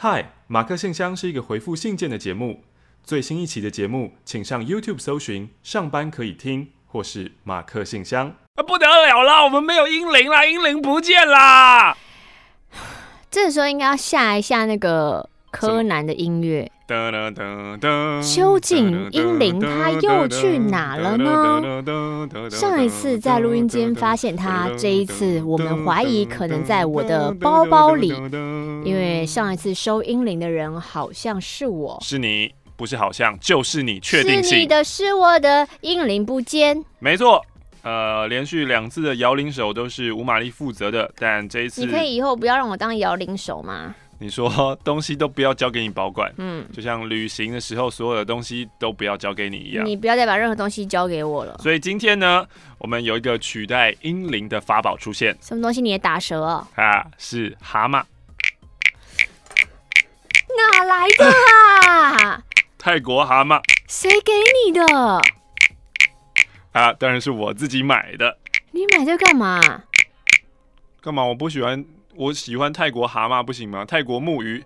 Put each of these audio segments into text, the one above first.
嗨，马克信箱是一个回复信件的节目。最新一期的节目，请上 YouTube 搜寻“上班可以听”或是“马克信箱”。啊，不得了啦，我们没有英灵啦，英灵不见啦！这时候应该要下一下那个柯南的音乐。究竟英灵他又去哪了呢？上一次在录音间发现他，这一次我们怀疑可能在我的包包里，因为上一次收英灵的人好像是我。是你，不是好像，就是你，确定性。是你的，是我的，英灵不见。没错，呃，连续两次的摇铃手都是吴玛丽负责的，但这一次，你可以以后不要让我当摇铃手吗？你说 东西都不要交给你保管，嗯，就像旅行的时候，所有的东西都不要交给你一样。你不要再把任何东西交给我了。所以今天呢，我们有一个取代英灵的法宝出现。什么东西？你也打舌哦？啊，是蛤蟆。哪来的啊？泰国蛤蟆。谁给你的？啊，当然是我自己买的。你买这干嘛？干嘛？我不喜欢。我喜欢泰国蛤蟆，不行吗？泰国木鱼，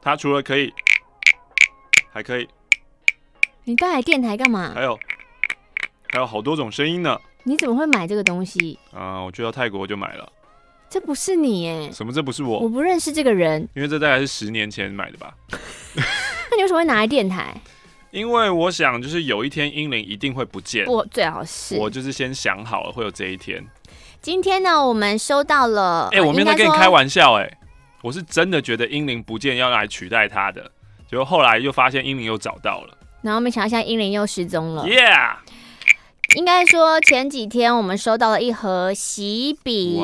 它除了可以，还可以。你带来电台干嘛？还有，还有好多种声音呢。你怎么会买这个东西？啊，我去到泰国就买了。这不是你耶？什么？这不是我？我不认识这个人。因为这大概是十年前买的吧。那你为什么会拿来电台？因为我想，就是有一天英灵一定会不见。我最好是。我就是先想好了会有这一天。今天呢，我们收到了。哎、欸，我没有在跟你开玩笑、欸，哎，我是真的觉得英灵不见要来取代他的，结果后来又发现英灵又找到了，然后没想到现在英灵又失踪了。Yeah。应该说前几天我们收到了一盒喜饼、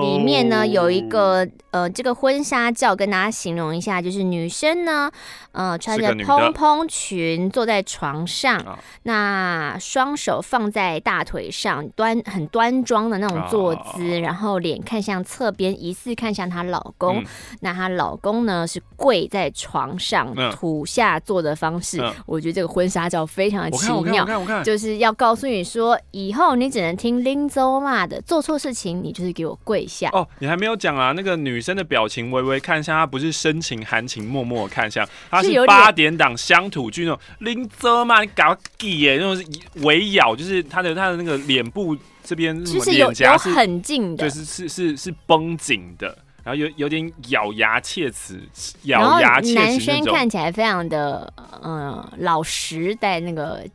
里面呢有一个呃这个婚纱照，跟大家形容一下，就是女生呢呃穿着蓬蓬裙坐在床上，那双手放在大腿上，端很端庄的那种坐姿，然后脸看向侧边，疑似看向她老公。嗯、那她老公呢是跪在床上，土下坐的方式。嗯、我觉得这个婚纱照非常的奇妙，就是要告诉你。说以后你只能听林州骂的，做错事情你就是给我跪下。哦，你还没有讲啊？那个女生的表情微微看向，她不是深情含情默默看向，她是八点档乡土剧那种林州骂，你搞记耶，那种微咬，就是她的她的那个脸部这边，就是有有很近的，就是是是是绷紧的，然后有有点咬牙切齿，咬牙切齿。男生看起来非常的嗯老实，带那个。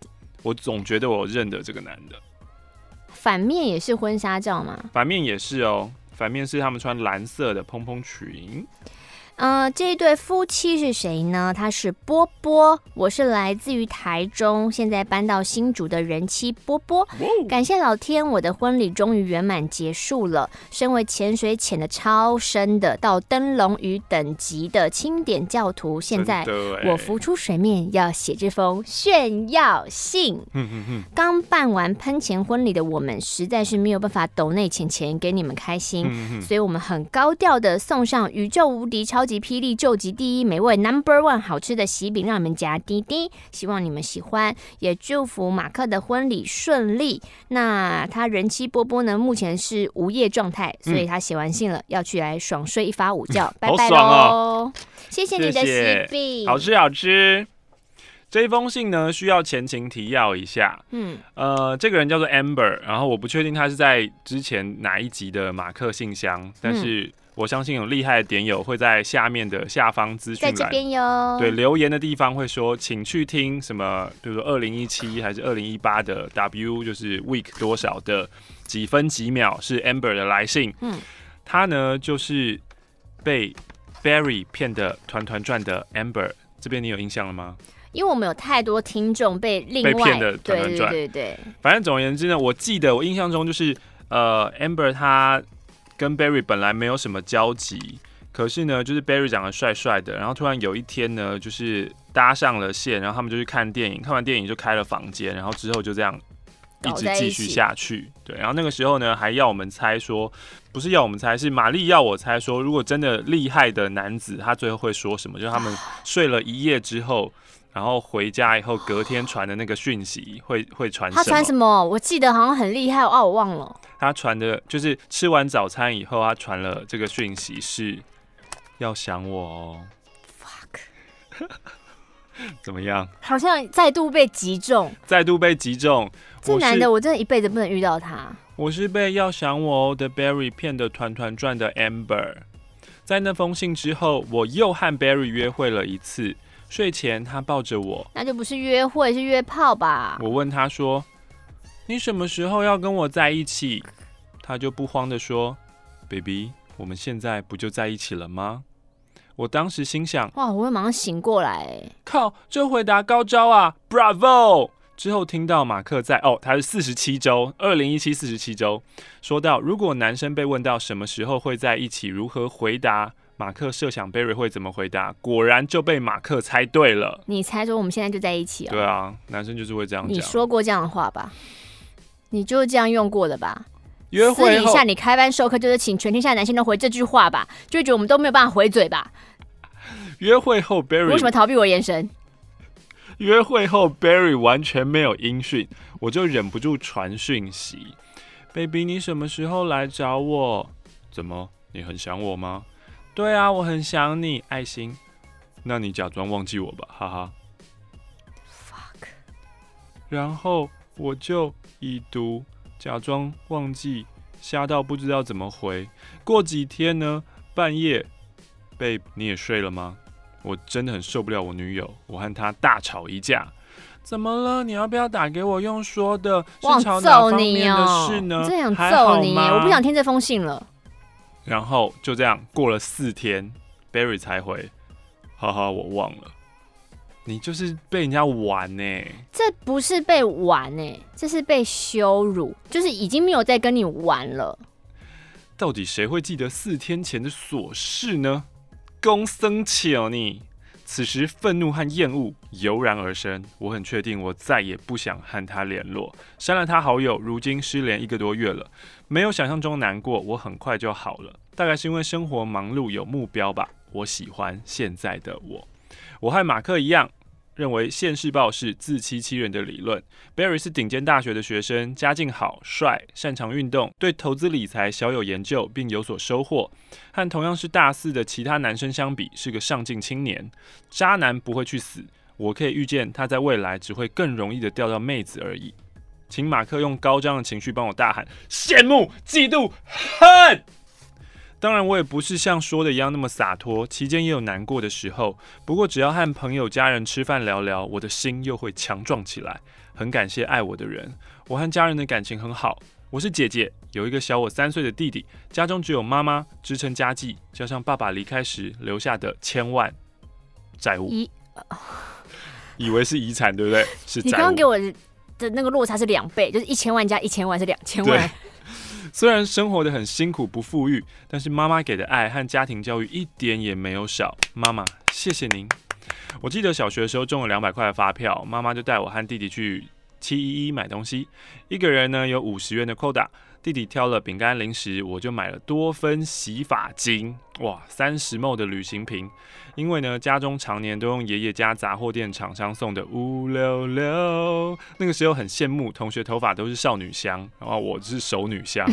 我总觉得我认得这个男的。反面也是婚纱照吗？反面也是哦，反面是他们穿蓝色的蓬蓬裙。呃，这一对夫妻是谁呢？他是波波，我是来自于台中，现在搬到新竹的人妻波波。感谢老天，我的婚礼终于圆满结束了。身为潜水潜的超深的到灯笼鱼等级的清点教徒，现在我浮出水面要写这封炫耀信。刚办完喷钱婚礼的我们，实在是没有办法抖内钱钱给你们开心，所以我们很高调的送上宇宙无敌超级。霹雳救急第一美味 Number One 好吃的喜饼，让你们夹滴滴，希望你们喜欢，也祝福马克的婚礼顺利。那他人妻波波呢？目前是无业状态，所以他写完信了，嗯、要去来爽睡一发午觉，嗯、拜拜喽！哦、谢谢你的喜饼，好吃好吃。这一封信呢，需要前情提要一下。嗯，呃，这个人叫做 Amber，然后我不确定他是在之前哪一集的马克信箱，但是。嗯我相信有厉害的点友会在下面的下方资讯栏，在这边哟。对，留言的地方会说，请去听什么，比如说二零一七还是二零一八的 W，就是 week 多少的几分几秒是 Amber 的来信。嗯，他呢就是被 Barry 骗的团团转的 Amber，这边你有印象了吗？因为我们有太多听众被另外被骗的团团转，对对对。反正总而言之呢，我记得我印象中就是呃 Amber 他。跟 Barry 本来没有什么交集，可是呢，就是 Barry 长得帅帅的，然后突然有一天呢，就是搭上了线，然后他们就去看电影，看完电影就开了房间，然后之后就这样一直继续下去。对，然后那个时候呢，还要我们猜说，不是要我们猜，是玛丽要我猜说，如果真的厉害的男子，他最后会说什么？就是他们睡了一夜之后。然后回家以后，隔天传的那个讯息 会会传什么？他传什么？我记得好像很厉害哦，我忘了。他传的就是吃完早餐以后，他传了这个讯息是要想我哦。Fuck，怎么样？好像再度被击中，再度被击中。这男的，我真的一辈子不能遇到他。我是被要想我哦的 Barry 骗得团团转的 Amber。在那封信之后，我又和 Barry 约会了一次。睡前，他抱着我，那就不是约会，是约炮吧？我问他说：“你什么时候要跟我在一起？”他就不慌地说：“Baby，我们现在不就在一起了吗？”我当时心想：“哇，我会马上醒过来。”靠，这回答高招啊！Bravo！之后听到马克在哦，他是四十七周，二零一七四十七周，说到如果男生被问到什么时候会在一起，如何回答？马克设想 Barry 会怎么回答，果然就被马克猜对了。你猜说我们现在就在一起了？对啊，男生就是会这样讲。你说过这样的话吧？你就是这样用过的吧？约会私底下你开班授课就是请全天下男性都回这句话吧？就会觉得我们都没有办法回嘴吧？约会后 Barry 为什么逃避我眼神？约会后 Barry 完全没有音讯，我就忍不住传讯息：“Baby，你什么时候来找我？怎么，你很想我吗？”对啊，我很想你，爱心。那你假装忘记我吧，哈哈。Fuck。然后我就已读，假装忘记，吓到不知道怎么回。过几天呢，半夜，Babe，你也睡了吗？我真的很受不了我女友，我和她大吵一架。怎么了？你要不要打给我？用说的，是吵哪方面的事呢？我想揍你哦！我不想听这封信了。然后就这样过了四天，Barry 才回，哈哈，我忘了，你就是被人家玩呢。这不是被玩呢，这是被羞辱，就是已经没有在跟你玩了。到底谁会记得四天前的琐事呢？公生气哦你！此时愤怒和厌恶油然而生，我很确定我再也不想和他联络，删了他好友。如今失联一个多月了，没有想象中难过，我很快就好了。大概是因为生活忙碌有目标吧。我喜欢现在的我。我和马克一样。认为现世报是自欺欺人的理论。Barry 是顶尖大学的学生，家境好，帅，擅长运动，对投资理财小有研究，并有所收获。和同样是大四的其他男生相比，是个上进青年。渣男不会去死，我可以预见他在未来只会更容易的钓到妹子而已。请马克用高涨的情绪帮我大喊：羡慕、嫉妒、恨！当然，我也不是像说的一样那么洒脱，期间也有难过的时候。不过，只要和朋友、家人吃饭聊聊，我的心又会强壮起来。很感谢爱我的人，我和家人的感情很好。我是姐姐，有一个小我三岁的弟弟，家中只有妈妈支撑家计，加上爸爸离开时留下的千万债务，以，为是遗产，对不对？是债务。你刚刚给我的那个落差是两倍，就是一千万加一千万是两千万。虽然生活的很辛苦不富裕，但是妈妈给的爱和家庭教育一点也没有少。妈妈，谢谢您。我记得小学的时候中了两百块的发票，妈妈就带我和弟弟去七一一买东西，一个人呢有五十元的扣打。弟弟挑了饼干零食，我就买了多芬洗发精，哇，三十 ml 的旅行瓶。因为呢，家中常年都用爷爷家杂货店厂商送的五六六，那个时候很羡慕同学头发都是少女香，然后我是熟女香。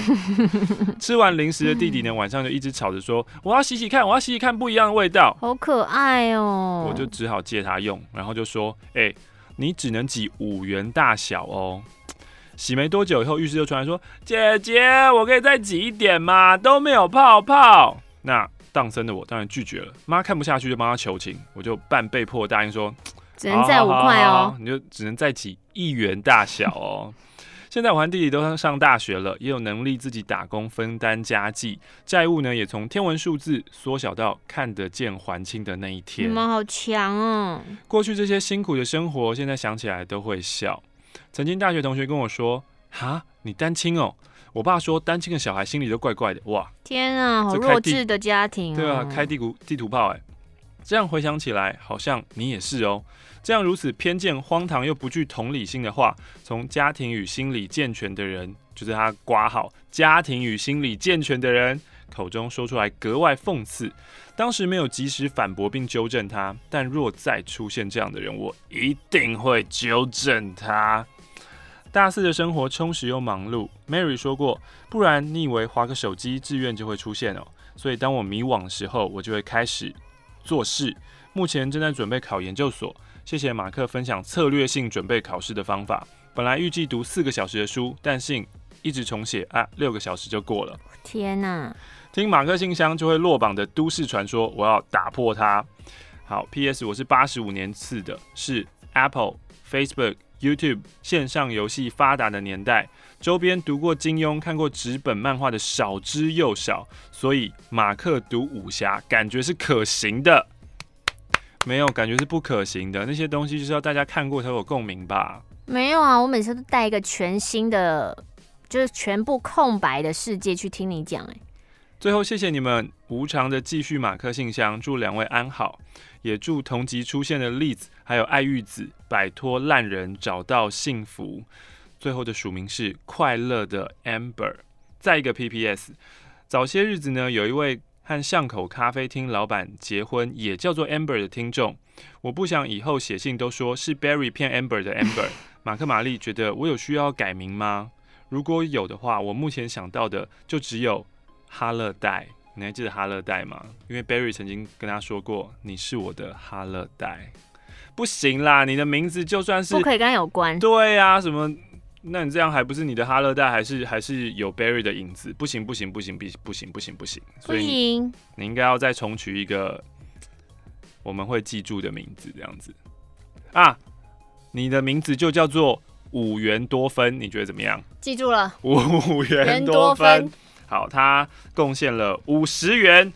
吃完零食的弟弟呢，晚上就一直吵着说：“我要洗洗看，我要洗洗看不一样的味道。”好可爱哦！我就只好借他用，然后就说：“哎、欸，你只能挤五元大小哦。”洗没多久以后，浴室就传来说：“姐姐，我可以再挤一点吗？都没有泡泡。”那荡生的我当然拒绝了。妈看不下去，就帮他求情，我就半被迫答应说：“只能再五块哦，你就只能再挤一元大小哦。”现在我和弟弟都上大学了，也有能力自己打工分担家计，债务呢也从天文数字缩小到看得见还清的那一天。你们好强哦！过去这些辛苦的生活，现在想起来都会笑。曾经大学同学跟我说：“哈，你单亲哦？”我爸说：“单亲的小孩心里都怪怪的。”哇，天啊，好弱智的家庭哦。对啊，开地图地图炮哎。这样回想起来，好像你也是哦。这样如此偏见、荒唐又不具同理心的话，从家庭与心理健全的人，就是他刮号家庭与心理健全的人口中说出来，格外讽刺。当时没有及时反驳并纠正他，但若再出现这样的人，我一定会纠正他。大四的生活充实又忙碌，Mary 说过，不然你以为划个手机志愿就会出现哦？所以当我迷惘的时候，我就会开始做事，目前正在准备考研究所。谢谢马克分享策略性准备考试的方法。本来预计读四个小时的书，但信一直重写啊，六个小时就过了。天哪！听马克信箱就会落榜的都市传说，我要打破它。好，P.S. 我是八十五年次的，是 Apple、Facebook、YouTube 线上游戏发达的年代，周边读过金庸、看过纸本漫画的少之又少，所以马克读武侠感觉是可行的。没有，感觉是不可行的。那些东西就是要大家看过才有共鸣吧？没有啊，我每次都带一个全新的，就是全部空白的世界去听你讲。哎，最后谢谢你们无偿的继续马克信箱，祝两位安好，也祝同集出现的栗子还有爱玉子摆脱烂人，找到幸福。最后的署名是快乐的 Amber。再一个 PPS，早些日子呢，有一位。和巷口咖啡厅老板结婚，也叫做 Amber 的听众，我不想以后写信都说是 Barry 骗 Amber 的 Amber。马克玛丽觉得我有需要改名吗？如果有的话，我目前想到的就只有哈勒代。你还记得哈勒代吗？因为 Barry 曾经跟他说过，你是我的哈勒代。不行啦，你的名字就算是不可以跟他有关。对啊，什么？那你这样还不是你的哈勒代，还是还是有 Barry 的影子？不行不行不行不行不行不行不行！所以你，应该要再重取一个我们会记住的名字，这样子啊。你的名字就叫做五元多芬，你觉得怎么样？记住了，五元多芬。好，他贡献了五十元，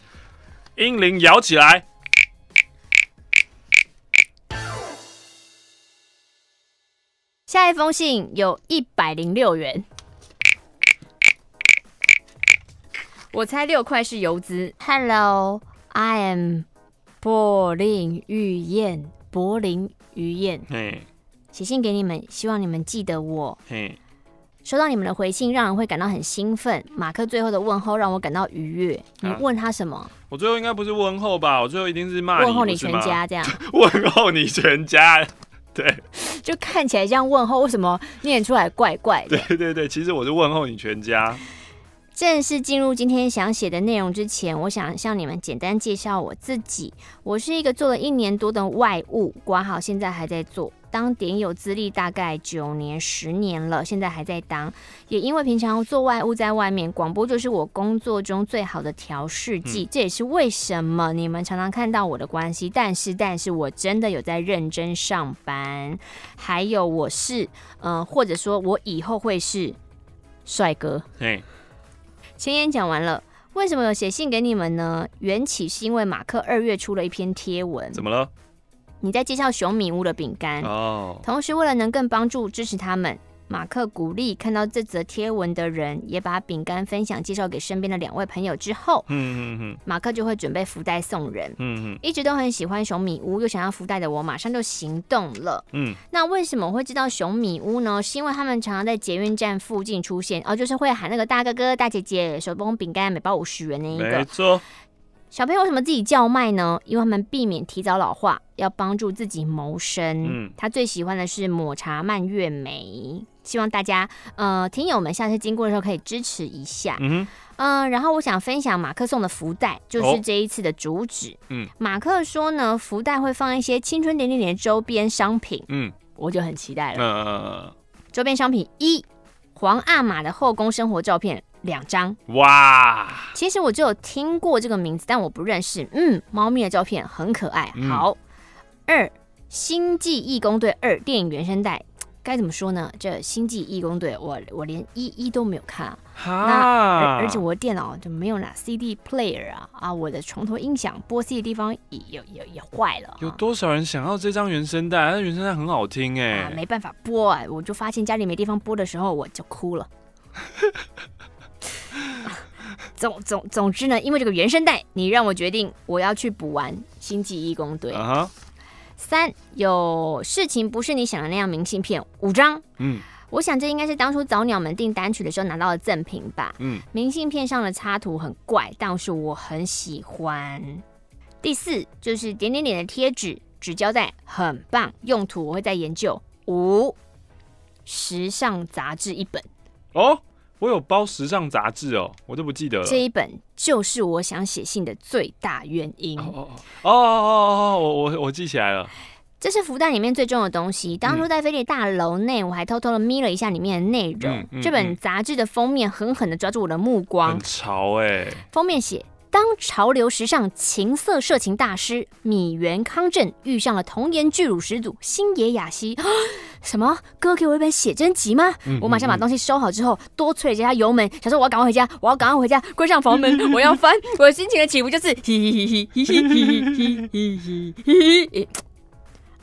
英灵摇起来。下一封信有一百零六元，我猜六块是邮资。Hello，I am 柏林玉燕，柏林玉燕。嘿，写信给你们，希望你们记得我。嘿，收到你们的回信，让人会感到很兴奋。马克最后的问候让我感到愉悦。你问他什么？啊，我最后应该不是问候吧？我最后一定是骂你，问候你全家这样。问候你全家。对，就看起来像问候，为什么念出来怪怪的？对对对，其实我是问候你全家。正式进入今天想写的内容之前，我想向你们简单介绍我自己。我是一个做了一年多的外务，挂号现在还在做。当点友资历大概九年十年了，现在还在当。也因为平常做外务在外面，广播就是我工作中最好的调试剂。嗯、这也是为什么你们常常看到我的关系。但是，但是我真的有在认真上班。还有，我是嗯、呃，或者说我以后会是帅哥。对。前言讲完了，为什么有写信给你们呢？缘起是因为马克二月出了一篇贴文，怎么了？你在介绍熊米屋的饼干哦，同时为了能更帮助支持他们。马克鼓励看到这则贴文的人，也把饼干分享介绍给身边的两位朋友之后，嗯嗯嗯，马克就会准备福袋送人。嗯嗯，一直都很喜欢熊米屋，又想要福袋的我，马上就行动了。嗯，那为什么我会知道熊米屋呢？是因为他们常常在捷运站附近出现，哦，就是会喊那个大哥哥、大姐姐，手工饼干每包五十元那一个。没错。小朋友为什么自己叫卖呢？因为他们避免提早老化，要帮助自己谋生。嗯，他最喜欢的是抹茶蔓越莓。希望大家，呃，听友们下次经过的时候可以支持一下。嗯嗯、呃，然后我想分享马克送的福袋，就是这一次的主旨。嗯，马克说呢，福袋会放一些青春点点点的周边商品。嗯，我就很期待了。呃，周边商品一，皇阿玛的后宫生活照片两张。哇，其实我就有听过这个名字，但我不认识。嗯，猫咪的照片很可爱。好，嗯、二，星际义工队二电影原声带。该怎么说呢？这《星际义工队》，我我连一一都没有看啊。哈那而而且我的电脑就没有拿 CD player 啊啊！我的床头音响播 CD 的地方也也也也坏了。有多少人想要这张原声带？那原声带很好听哎、啊。没办法播啊，我就发现家里没地方播的时候，我就哭了。总总总之呢，因为这个原声带，你让我决定我要去补完《星际义工队》uh。Huh. 三，有事情不是你想的那样明信片五张，嗯，我想这应该是当初早鸟们订单曲的时候拿到的赠品吧，嗯，明信片上的插图很怪，但是我很喜欢。第四就是点点点的贴纸，纸胶带很棒，用途我会再研究。五，时尚杂志一本，哦，我有包时尚杂志哦，我都不记得了。这一本就是我想写信的最大原因。哦哦哦哦哦，我我我记起来了。这是福袋里面最重的东西。当初在飞碟大楼内，我还偷偷的眯了一下里面的内容。嗯嗯、这本杂志的封面狠狠的抓住我的目光，很潮哎、欸！封面写：当潮流时尚情色色情大师米原康正遇上了童颜巨乳始祖星野雅希。什么？哥给我一本写真集吗？嗯嗯嗯，我马上把东西收好之后，多催了几下油门，想说我要赶快回家，我要赶快回家，关上房门，我要翻。我的心情的起伏就是。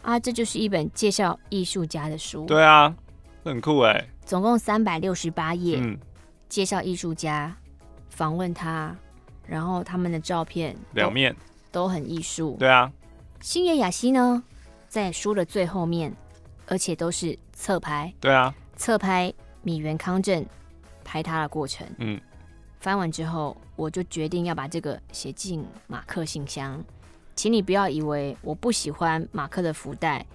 啊，这就是一本介绍艺术家的书。对啊，很酷哎。总共三百六十八页，嗯，介绍艺术家，访问他，然后他们的照片两面都很艺术。对啊，星野雅希呢，在书的最后面，而且都是侧拍。对啊，侧拍米原康正拍他的过程。嗯，翻完之后，我就决定要把这个写进马克信箱。请你不要以为我不喜欢马克的福袋，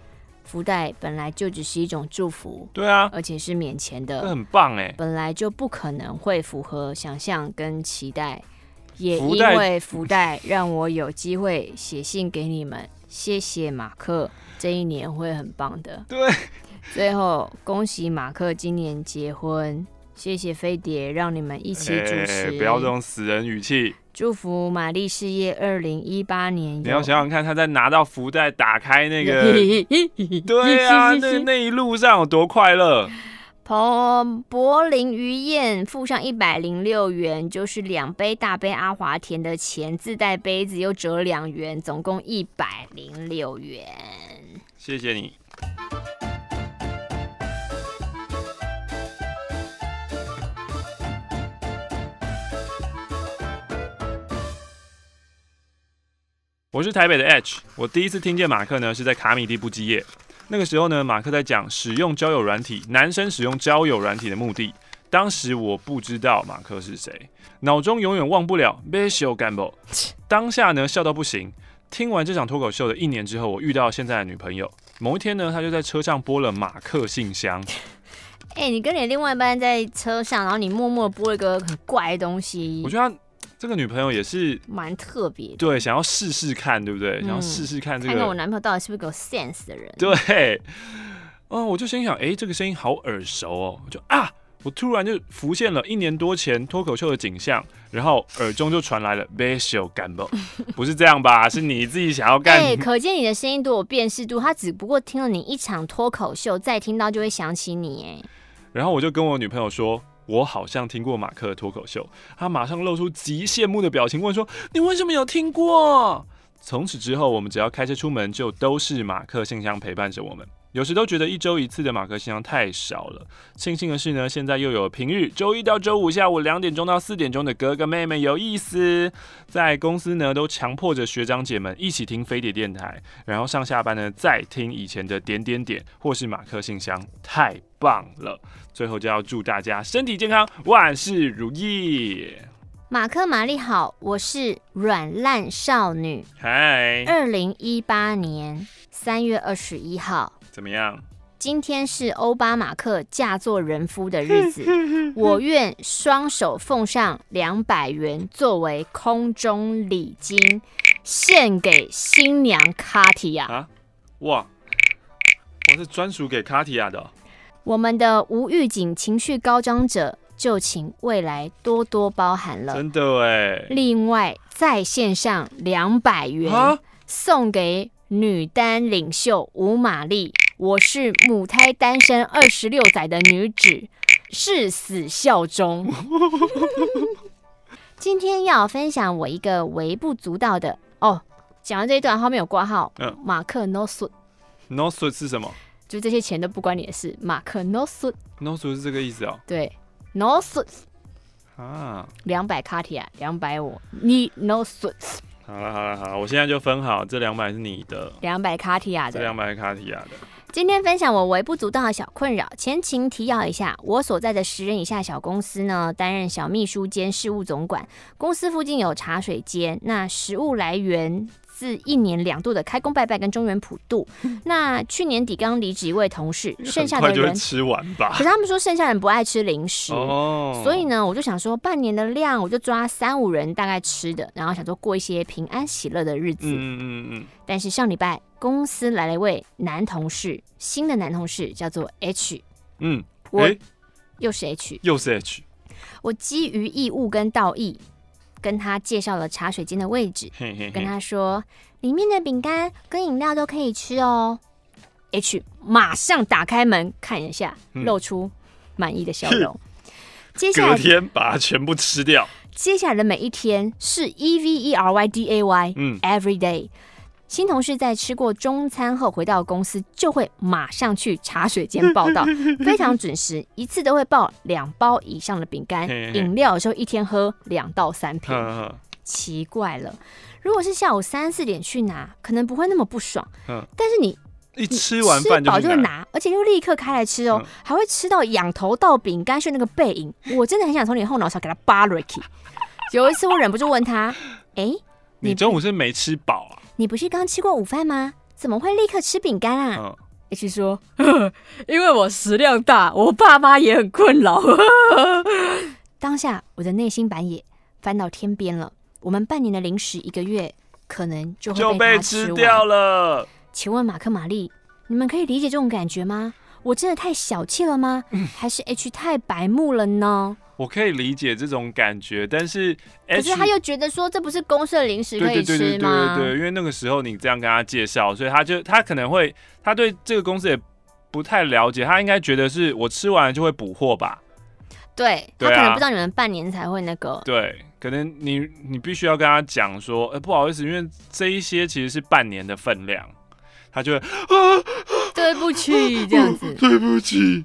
福袋本来就只是一种祝福，对啊，而且是免钱的，很棒哎，本来就不可能会符合想象跟期待，也因为福袋让我有机会写信给你们，谢谢马克，这一年会很棒的，对，最后恭喜马克今年结婚，谢谢飞碟让你们一起主持，欸，不要这种死人语气。祝福玛丽事业二零一八年。你要想想看，他在拿到福袋、打开那个，对啊，那 那一路上有多快乐。彭柏林鱼宴附上一百零六元，就是两杯大杯阿华田的钱，自带杯子又折两元，总共一百零六元。谢谢你。我是台北的 H，我第一次听见马克呢是在卡米地不羁夜。那个时候呢，马克在讲使用交友软体，男生使用交友软体的目的。当时我不知道马克是谁，脑中永远忘不了 Bishop Gamble。当下呢笑到不行。听完这场脱口秀的一年之后，我遇到现在的女朋友。某一天呢，她就在车上播了马克信箱。哎、欸，你跟你另外一半在车上，然后你默默播一个很怪的东西。我觉得他。这个女朋友也是蛮特别，对，想要试试看，对不对？嗯、想要试试看这个，看看我男朋友到底是不是个 sense 的人。对，哦，我就心想，哎，这个声音好耳熟哦，就啊，我突然就浮现了一年多前脱口秀的景象，然后耳中就传来了 Bishop Gamble，不是这样吧？是你自己想要干？哎，可见你的声音多有辨识度，他只不过听了你一场脱口秀，再听到就会想起你，哎。然后我就跟我女朋友说。我好像听过马克的脱口秀，他马上露出极羡慕的表情，问说：“你为什么有听过？”从此之后，我们只要开车出门，就都是马克信箱陪伴着我们。有时都觉得一周一次的马克信箱太少了。庆幸的是呢，现在又有平日周一到周五下午两点钟到四点钟的哥哥妹妹有意思。在公司呢，都强迫着学长姐们一起听飞碟电台，然后上下班呢再听以前的点点点或是马克信箱，太棒了。最后就要祝大家身体健康，万事如意。马克玛丽好，我是软烂少女。嗨，二零一八年三月二十一号。怎么样？今天是欧巴马克嫁作人夫的日子，我愿双手奉上两百元作为空中礼金，献给新娘卡提亚。啊，哇，我是专属给卡提亚的。我们的无预警情绪高涨者，就请未来多多包涵了。真的哎。另外，在线上两百元送给女单领袖吴玛丽。我是母胎单身二十六载的女子，誓死效忠。今天要分享我一个微不足道的哦。讲完这一段后面有挂号。嗯，马克 no suit，no suit 是什么？就这些钱都不关你的事。马克 no suit，no suit 是这个意思哦。对，no suit 啊，两百卡提亚，两百我，你 no suit。好了好了好了，我现在就分好，这两百是你的，两百卡提亚的，这两百卡提亚的。今天分享我微不足道的小困扰。前情提要一下，我所在的十人以下小公司呢，担任小秘书兼事务总管。公司附近有茶水间，那食物来源自一年两度的开工拜拜跟中原普渡。那去年底刚离职一位同事，剩下的人吃完吧。可是他们说剩下人不爱吃零食，哦、所以呢，我就想说半年的量，我就抓三五人大概吃的，然后想说过一些平安喜乐的日子。嗯嗯嗯。但是上礼拜公司来了一位男同事，新的男同事叫做 H。嗯，我又是 H，又是 H。我基于义务跟道义。跟他介绍了茶水间的位置，嘿嘿嘿，跟他说里面的饼干跟饮料都可以吃哦。H 马上打开门看一下，露出满意的笑容。嗯、接下来隔天把它全部吃掉。接下来的每一天是 E V E R Y D A Y，嗯，Every day。新同事在吃过中餐后回到公司，就会马上去茶水间报道，非常准时，一次都会报两包以上的饼干、饮料，有时候一天喝两到三瓶。奇怪了，如果是下午三四点去拿，可能不会那么不爽。但是你一吃完饭吃饱就拿，而且又立刻开来吃哦，还会吃到仰头到饼干屑那个背影，我真的很想从你后脑勺给他扒了。有一次我忍不住问他：“哎，你中午是没吃饱啊？”你不是刚吃过午饭吗？怎么会立刻吃饼干啊？嗯，H 说 因为我食量大，我爸妈也很困扰。当下我的内心版也翻到天边了。我们半年的零食，一个月可能就会被，被吃掉了。请问马克玛丽，你们可以理解这种感觉吗？我真的太小气了吗？还是 H 太白目了呢？我可以理解这种感觉，但是 H, 可是他又觉得说，这不是公司的零食可以吃吗？对对对，因为那个时候你这样跟他介绍，所以他就他可能会他对这个公司也不太了解，他应该觉得是我吃完了就会补货吧？对，他可能不知道你们半年才会那个。对，可能你你必须要跟他讲说，呃、欸，不好意思，因为这一些其实是半年的分量，他就会啊，对不起，这样子，对不起。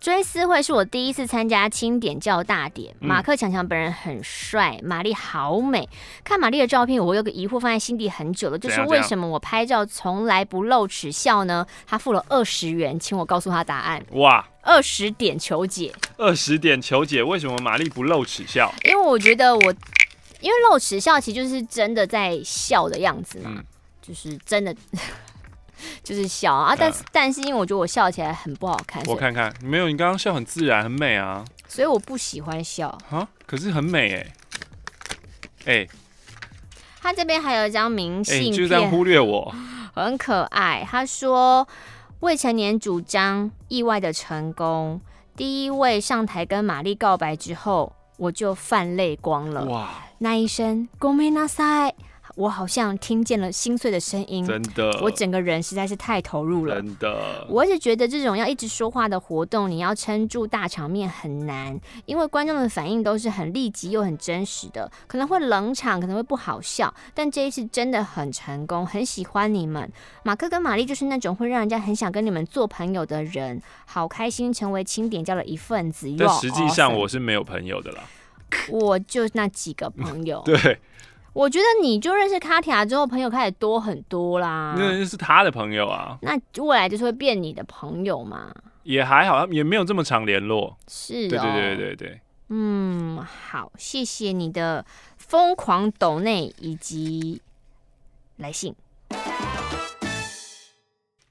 追思会是我第一次参加清点教大典，马克强强本人很帅，玛丽好美。看玛丽的照片，我有个疑惑放在心底很久了，就是为什么我拍照从来不露齿笑呢？他付了二十元，请我告诉他答案。哇，二十点求解，二十点求解，为什么玛丽不露齿笑？因为我觉得我，因为露齿笑其实就是真的在笑的样子嘛，就是真的。就是笑啊，但是、嗯、但是因为我觉得我笑起来很不好看。我看看，没有，你刚刚笑很自然，很美啊。所以我不喜欢笑啊，可是很美哎哎。他这边还有一张明信片，就这样忽略我，很可爱。他说未成年主张意外的成功，第一位上台跟玛丽告白之后，我就泛泪光了。哇，那一声“ごめんなさい”。 我好像听见了心碎的声音，真的，我整个人实在是太投入了，真的。我一直觉得这种要一直说话的活动，你要撑住大场面很难，因为观众的反应都是很立即又很真实的，可能会冷场，可能会不好笑，但这一次真的很成功，很喜欢你们。马克跟玛丽就是那种会让人家很想跟你们做朋友的人，好开心成为清点教的一份子。但实际上我是没有朋友的啦，我就那几个朋友，对。我觉得你就认识卡提亚之后，朋友开始多很多啦。那是他的朋友啊。那未来就是会变你的朋友嘛？也还好，也没有这么常联络。是、哦，对对对对对。嗯，好，谢谢你的疯狂抖内以及来信。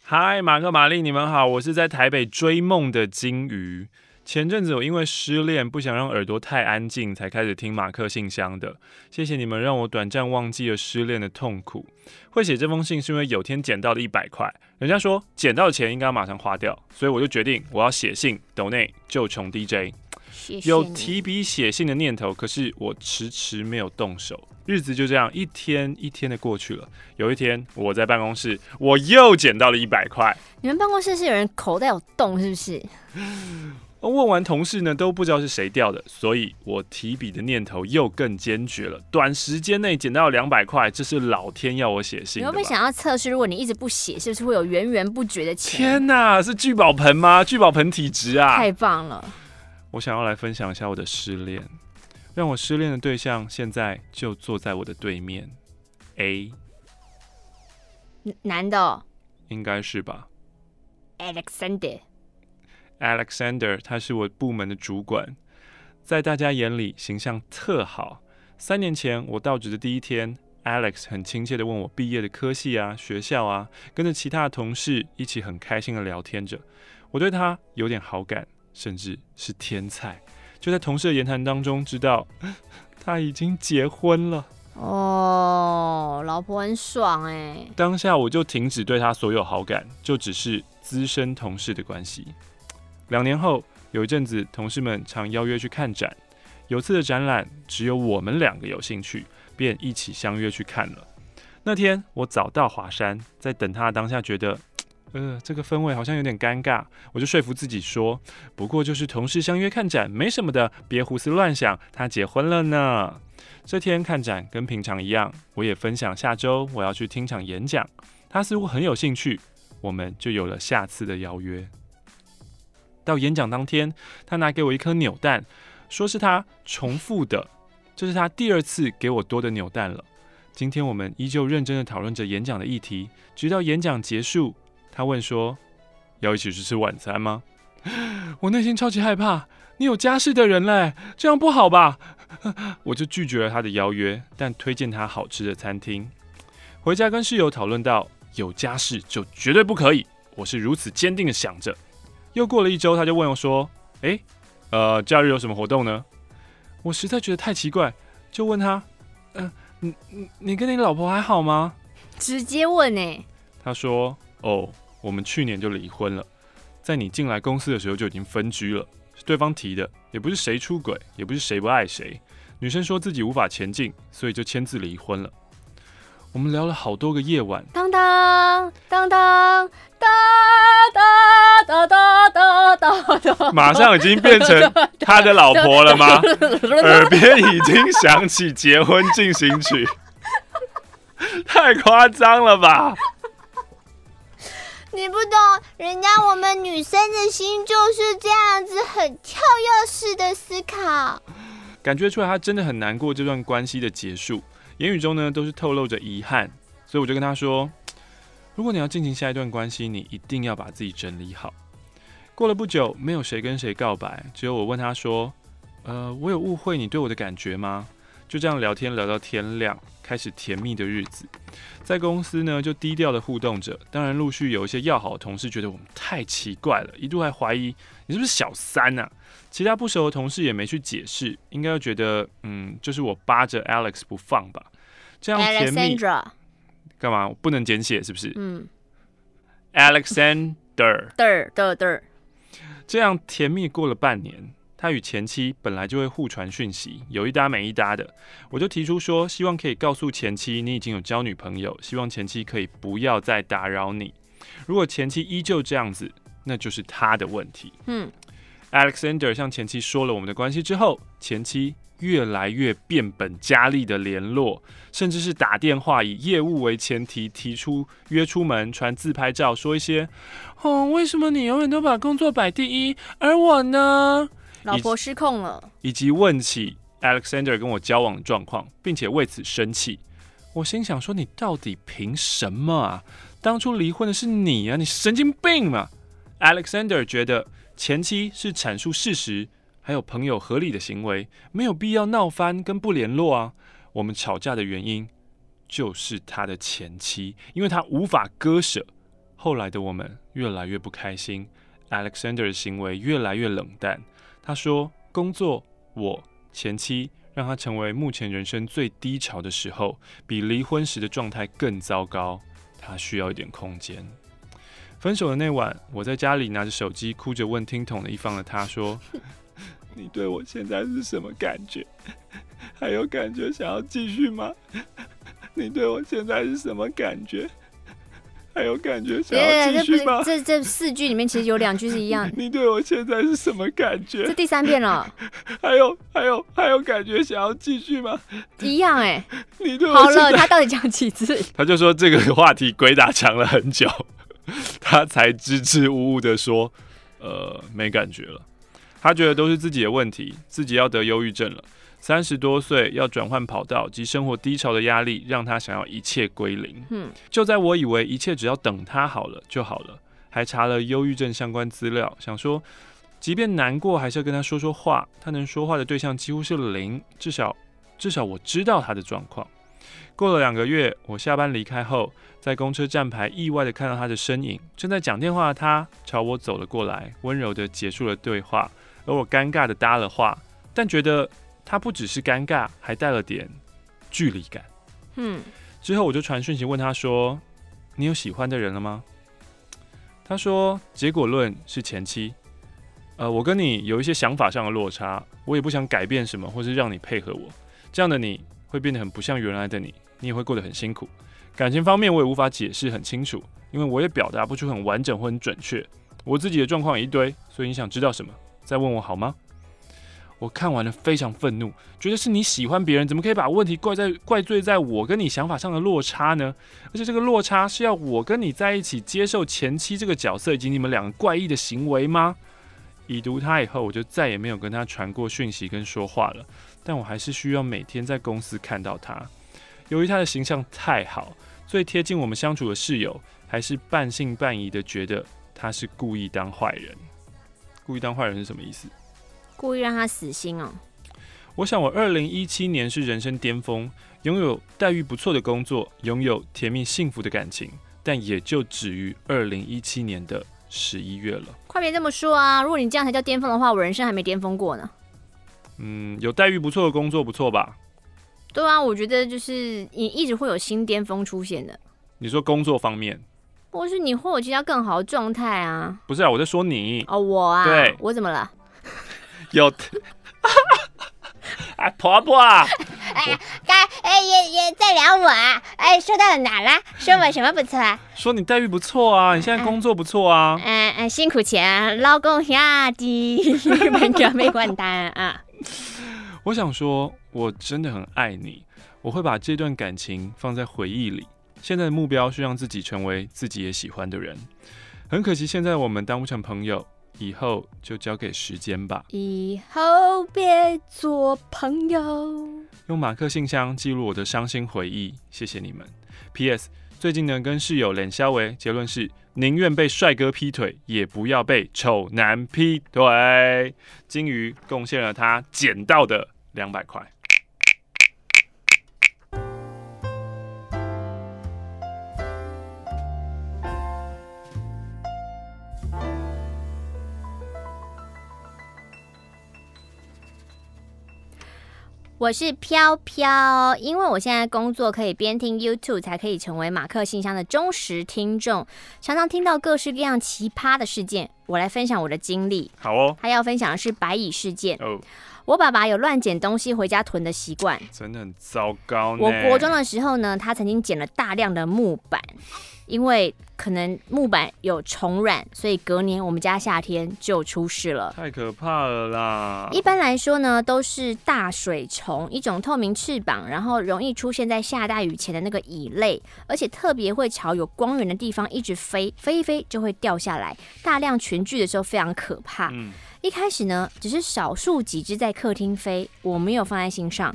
嗨，马克、玛丽，你们好，我是在台北追梦的金鱼。前阵子我因为失恋，不想让耳朵太安静，才开始听马克信箱的。谢谢你们让我短暂忘记了失恋的痛苦。会写这封信是因为有天捡到了一百块，人家说捡到的钱应该马上花掉，所以我就决定我要写信抖内就穷 DJ。有提笔写信的念头，可是我迟迟没有动手。日子就这样一天一天的过去了。有一天我在办公室，我又捡到了一百块。你们办公室是有人口袋有洞是不是？问完同事呢，都不知道是谁掉的，所以我提笔的念头又更坚决了。短时间内捡到两百块，这是老天要我写信。你会不会想要测试，如果你一直不写，是不是会有源源不绝的钱？天哪，是聚宝盆吗？聚宝盆体质啊！太棒了！我想要来分享一下我的失恋，让我失恋的对象现在就坐在我的对面。A，男的哦？应该是吧？Alexander。Alexander，他是我部门的主管，在大家眼里形象特好。三年前我到职的第一天，Alex 很亲切地问我毕业的科系啊、学校啊，跟着其他的同事一起很开心地聊天着。我对他有点好感，甚至是天才。就在同事的言谈当中，知道他已经结婚了。哦，老婆很爽哎。当下我就停止对他所有好感，就只是资深同事的关系。两年后，有一阵子，同事们常邀约去看展。有次的展览，只有我们两个有兴趣，便一起相约去看了。那天我早到华山，在等他的当下，觉得，呃，这个氛围好像有点尴尬。我就说服自己说，不过就是同事相约看展，没什么的，别胡思乱想。他结婚了呢。这天看展跟平常一样，我也分享下周我要去听场演讲。他似乎很有兴趣，我们就有了下次的邀约。到演讲当天，他拿给我一颗扭蛋。说是他重复的，这是他第二次给我多的扭蛋了。今天我们依旧认真的讨论着演讲的议题，直到演讲结束，他问说：“要一起去吃晚餐吗？”我内心超级害怕，你有家室的人嘞，这样不好吧？我就拒绝了他的邀约，但推荐他好吃的餐厅。回家跟室友讨论到，有家室就绝对不可以，我是如此坚定的想着。又过了一周，他就问我说：“诶。”呃，假日有什么活动呢？我实在觉得太奇怪，就问他：“嗯、呃，你你你跟你老婆还好吗？”直接问诶？他说：“哦，我们去年就离婚了，在你进来公司的时候就已经分居了，是对方提的，也不是谁出轨，也不是谁不爱谁。女生说自己无法前进，所以就签字离婚了。”我们聊了好多个夜晚，当当当当当当当当当，马上已经变成他的老婆了吗？耳边已经响起结婚进行曲，太夸张了吧！你不懂，人家我们女生的心就是这样子，很跳跃式的思考。感觉出来，他真的很难过这段关系的结束。言语中呢，都是透露着遗憾，所以我就跟他说：“如果你要进行下一段关系，你一定要把自己整理好。”过了不久，没有谁跟谁告白，只有我问他说：“呃，我有误会你对我的感觉吗？”就这样聊天聊到天亮，开始甜蜜的日子。在公司呢，就低调的互动着。当然，陆续有一些要好的同事觉得我们太奇怪了，一度还怀疑你是不是小三啊？其他不熟的同事也没去解释，应该又觉得嗯，就是我扒着 Alex 不放吧。这样甜蜜干嘛？不能简写是不是？嗯，Alexander。这样甜蜜过了半年，他与前妻本来就会互传讯息，有一搭没一搭的。我就提出说，希望可以告诉前妻你已经有交女朋友，希望前妻可以不要再打扰你。如果前妻依旧这样子，那就是他的问题。嗯。Alexander 向前妻说了我们的关系之后，前妻越来越变本加厉的联络，甚至是打电话以业务为前提提出约出门、传自拍照，说一些“哦，为什么你永远都把工作摆第一，而我呢？”老婆失控了，以及问起 Alexander 跟我交往的状况，并且为此生气。我心想说：“你到底凭什么啊？当初离婚的是你啊，你神经病嘛！”Alexander 觉得。前妻是阐述事实，还有朋友合理的行为，没有必要闹翻跟不联络啊。我们吵架的原因就是他的前妻，因为他无法割舍。后来的我们越来越不开心，Alexander 的行为越来越冷淡。他说，工作、我、前妻让他成为目前人生最低潮的时候，比离婚时的状态更糟糕。他需要一点空间。分手的那晚，我在家里拿着手机，哭着问听筒的一方的他说：“你对我现在是什么感觉？还有感觉想要继续吗？你对我现在是什么感觉？还有感觉想要继续吗？”这这四句里面其实有两句是一样。你对我现在是什么感觉？这第三遍了。还有还有还有感觉想要继续吗？一样哎。你对我好了，他到底讲几次？他就说这个话题鬼打墙了很久。他才支支吾吾的说：“呃，没感觉了。他觉得都是自己的问题，自己要得忧郁症了。三十多岁要转换跑道及生活低潮的压力，让他想要一切归零。嗯，就在我以为一切只要等他好了就好了，还查了忧郁症相关资料，想说，即便难过，还是要跟他说说话。他能说话的对象几乎是零，至少至少我知道他的状况。过了两个月，我下班离开后，在公车站牌意外的看到他的身影，正在讲电话的他朝我走了过来，温柔的结束了对话，而我尴尬的搭了话，但觉得他不只是尴尬，还带了点距离感。嗯，之后我就传讯息问他说：“你有喜欢的人了吗？”他说：“结果论是前妻。”呃，我跟你有一些想法上的落差，我也不想改变什么，或是让你配合我，这样的你会变得很不像原来的你。你也会过得很辛苦，感情方面我也无法解释很清楚，因为我也表达不出很完整或很准确。我自己的状况一堆，所以你想知道什么，再问我好吗？我看完了非常愤怒，觉得是你喜欢别人，怎么可以把问题怪在怪罪在我跟你想法上的落差呢？而且这个落差是要我跟你在一起接受前妻这个角色以及你们两个怪异的行为吗？已读他以后，我就再也没有跟他传过讯息跟说话了，但我还是需要每天在公司看到他。由于他的形象太好，最贴近我们相处的室友还是半信半疑的觉得他是故意当坏人。故意当坏人是什么意思？故意让他死心哦。我想我二零一七年是人生巅峰，拥有待遇不错的工作，拥有甜蜜幸福的感情，但也就止于二零一七年的十一月了。快别这么说啊！如果你这样才叫巅峰的话，我人生还没巅峰过呢。嗯，有待遇不错的工作不错吧？对啊，我觉得就是你一直会有新巅峰出现的。你说工作方面，或是你会有其他更好的状态啊？不是啊，我在说你哦，我啊，对，我怎么了？有，哎，婆婆，哎，刚哎也也在聊我啊？哎，说到了哪了？说我什么不错啊？说你待遇不错啊，你现在工作不错啊？嗯嗯，辛苦钱，劳工兄弟，没有没关单啊。我想说，我真的很爱你，我会把这段感情放在回忆里。现在的目标是让自己成为自己也喜欢的人。很可惜，现在我们当不成朋友，以后就交给时间吧。以后别做朋友。用马克信箱记录我的伤心回忆，谢谢你们。P.S. 最近呢，跟室友冷肖维，结论是宁愿被帅哥劈腿，也不要被丑男劈腿。金鱼贡献了他捡到的两百块。我是飘飘，因为我现在工作可以边听 YouTube，才可以成为马克信箱的忠实听众，常常听到各式各样奇葩的事件。我来分享我的经历。好哦，他要分享的是白蚁事件。哦，我爸爸有乱捡东西回家囤的习惯，真的很糟糕。我国中的时候呢，他曾经捡了大量的木板。因为可能木板有虫卵，所以隔年我们家夏天就出事了。太可怕了啦！一般来说呢，都是大水虫，一种透明翅膀，然后容易出现在下大雨前的那个蚁类，而且特别会朝有光源的地方一直飞，飞一飞就会掉下来。大量群聚的时候非常可怕。嗯，一开始呢，只是少数几只在客厅飞，我没有放在心上。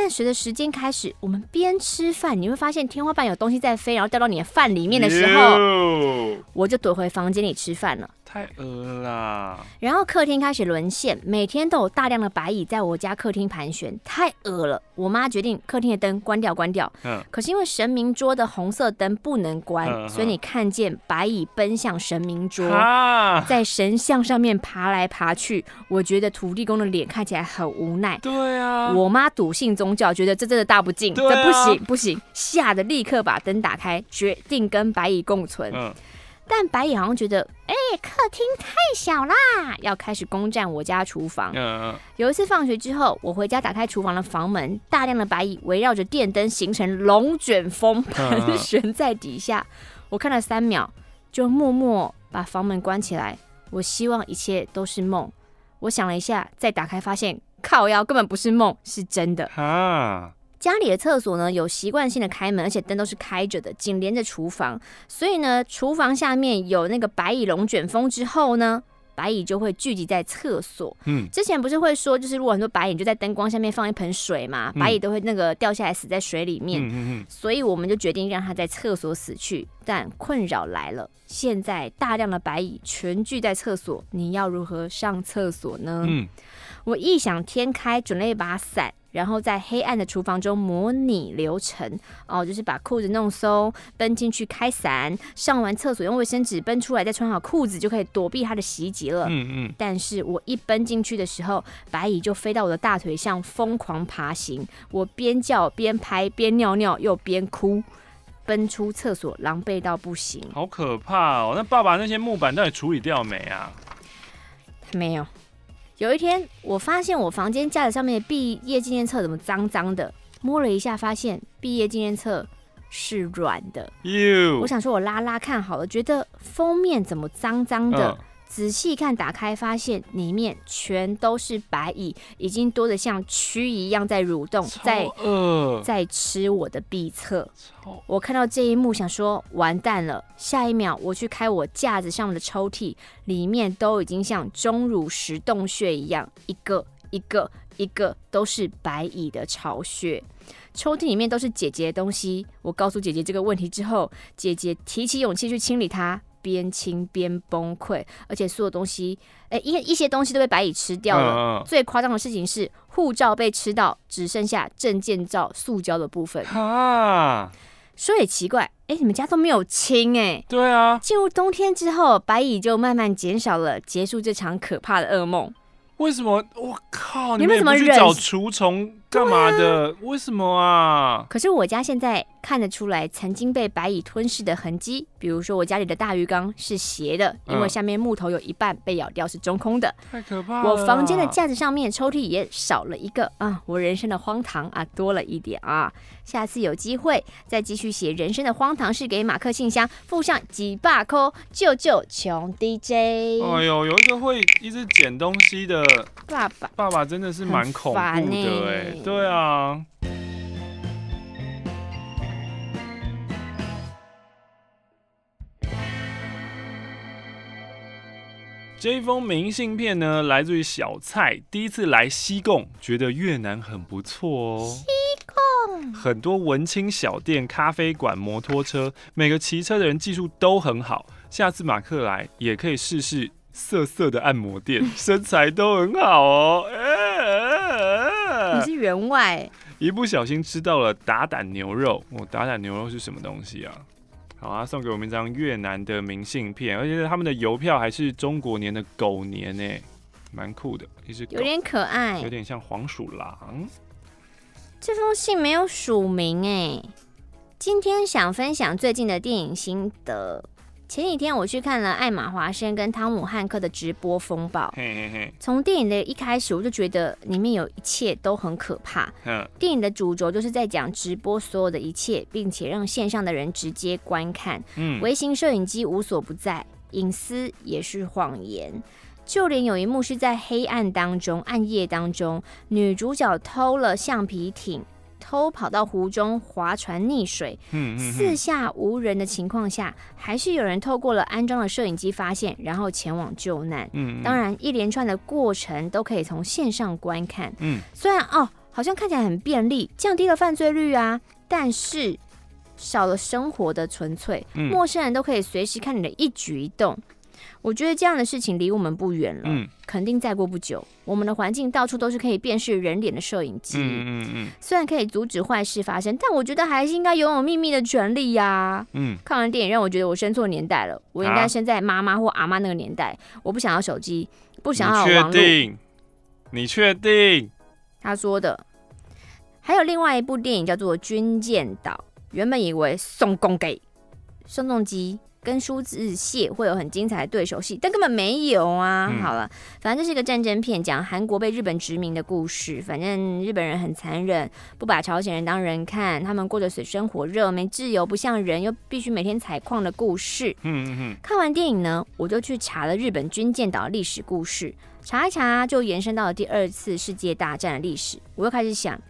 但随着时间开始，我们边吃饭，你会发现天花板有东西在飞，然后掉到你的饭里面的时候，我就躲回房间里吃饭了。太恶了啦！然后客厅开始沦陷，每天都有大量的白蚁在我家客厅盘旋，太恶了。我妈决定客厅的灯关掉，关掉。嗯。可是因为神明桌的红色灯不能关，嗯、所以你看见白蚁奔向神明桌，啊、在神像上面爬来爬去。我觉得土地公的脸看起来很无奈。对啊。我妈笃信宗教，觉得这真的大不敬，啊、这不行不行，吓得立刻把灯打开，决定跟白蚁共存。嗯。但白蚁好像觉得，哎、欸，客厅太小啦，要开始攻占我家厨房。嗯、有一次放学之后，我回家打开厨房的房门，大量的白蚁围绕着电灯形成龙卷风，盘旋在底下。我看了三秒，就默默把房门关起来。我希望一切都是梦。我想了一下，再打开，发现靠腰根本不是梦，是真的。啊家里的厕所呢，有习惯性的开门，而且灯都是开着的，紧连着厨房。所以呢，厨房下面有那个白蚁龙卷风之后呢，白蚁就会聚集在厕所。嗯，之前不是会说，就是如果很多白蚁就在灯光下面放一盆水嘛，白蚁都会那个掉下来死在水里面。嗯嗯嗯。所以我们就决定让它在厕所死去。但困扰来了，现在大量的白蚁全聚在厕所，你要如何上厕所呢？嗯，我异想天开，准备一把伞。然后在黑暗的厨房中模拟流程哦，就是把裤子弄松，奔进去开伞，上完厕所用卫生纸奔出来，再穿好裤子就可以躲避他的袭击了。嗯嗯。但是我一奔进去的时候，白蚁就飞到我的大腿上疯狂爬行，我边叫边拍边尿尿又边哭，奔出厕所狼狈到不行。好可怕哦！那爸爸那些木板到底处理掉没啊？没有。有一天，我发现我房间架子上面的毕业纪念册怎么脏脏的？摸了一下，发现毕业纪念册是软的。我想说，我拉拉看好了，觉得封面怎么脏脏的？呃仔细看，打开发现里面全都是白蚁，已经多得像蛆一样在蠕动，在在吃我的壁侧。我看到这一幕，想说完蛋了。下一秒，我去开我架子上面的抽屉，里面都已经像钟乳石洞穴一样，一个一个一个都是白蚁的巢穴。抽屉里面都是姐姐的东西。我告诉姐姐这个问题之后，姐姐提起勇气去清理它。边清边崩溃，而且所有东西，哎、欸，一一些东西都被白蚁吃掉了。嗯、最夸张的事情是，护照被吃到，只剩下证件照塑胶的部分。啊，说也奇怪，哎、欸，你们家都没有清哎、欸？对啊。进入冬天之后，白蚁就慢慢减少了，结束这场可怕的噩梦。为什么？我靠！你们怎么去找除虫？干嘛的？啊、为什么啊？可是我家现在看得出来曾经被白蚁吞噬的痕迹，比如说我家里的大鱼缸是斜的，因为下面木头有一半被咬掉是中空的。太可怕了！我房间的架子上面抽屉也少了一个啊，我人生的荒唐啊多了一点啊。下次有机会再继续写人生的荒唐事给马克信箱，附上几把扣救救穷 DJ。哎呦，有一个会一直捡东西的爸爸，爸爸真的是蛮恐怖的哎、欸。对啊，这一封明信片呢，来自于小蔡。第一次来西贡，觉得越南很不错哦。西贡很多文青小店、咖啡馆、摩托车，每个骑车的人技术都很好。下次马克来也可以试试色色的按摩店，身材都很好哦。你是员外。一不小心吃到了打胆牛肉，我、哦、打胆牛肉是什么东西啊？好啊，送给我们一张越南的明信片，而且他们的邮票还是中国年的狗年呢，蛮酷的，一只狗有点可爱，有点像黄鼠狼。这封信没有署名哎，今天想分享最近的电影心得。前几天我去看了艾玛华生跟汤姆汉克的直播风暴。从电影的一开始，我就觉得里面有一切都很可怕。电影的主轴就是在讲直播所有的一切，并且让线上的人直接观看。微型摄影机无所不在，隐私也是谎言。就连有一幕是在黑暗当中、暗夜当中，女主角偷了橡皮艇。偷跑到湖中划船溺水，四下无人的情况下，还是有人透过了安装的摄影机发现，然后前往救难。当然，一连串的过程都可以从线上观看。虽然哦，好像看起来很便利，降低了犯罪率啊，但是少了生活的纯粹。陌生人都可以随时看你的一举一动。我觉得这样的事情离我们不远了，嗯，肯定再过不久，我们的环境到处都是可以辨识人脸的摄影机，嗯嗯嗯，虽然可以阻止坏事发生，但我觉得还是应该拥有秘密的权利呀、啊。嗯，看完电影让我觉得我生错年代了，我应该生在妈妈或阿妈那个年代。我不想要手机，不想要网络。你确定？你确定？他说的。还有另外一部电影叫做《军舰岛》，原本以为送供给宋仲基。跟舒志燮会有很精彩的对手戏，但根本没有啊！嗯、好了，反正这是一个战争片，讲韩国被日本殖民的故事。反正日本人很残忍，不把朝鲜人当人看，他们过着水深火热、没自由、不像人，又必须每天采矿的故事。嗯嗯嗯。看完电影呢，我就去查了日本军舰岛历史故事，查一查就延伸到了第二次世界大战的历史。我又开始想，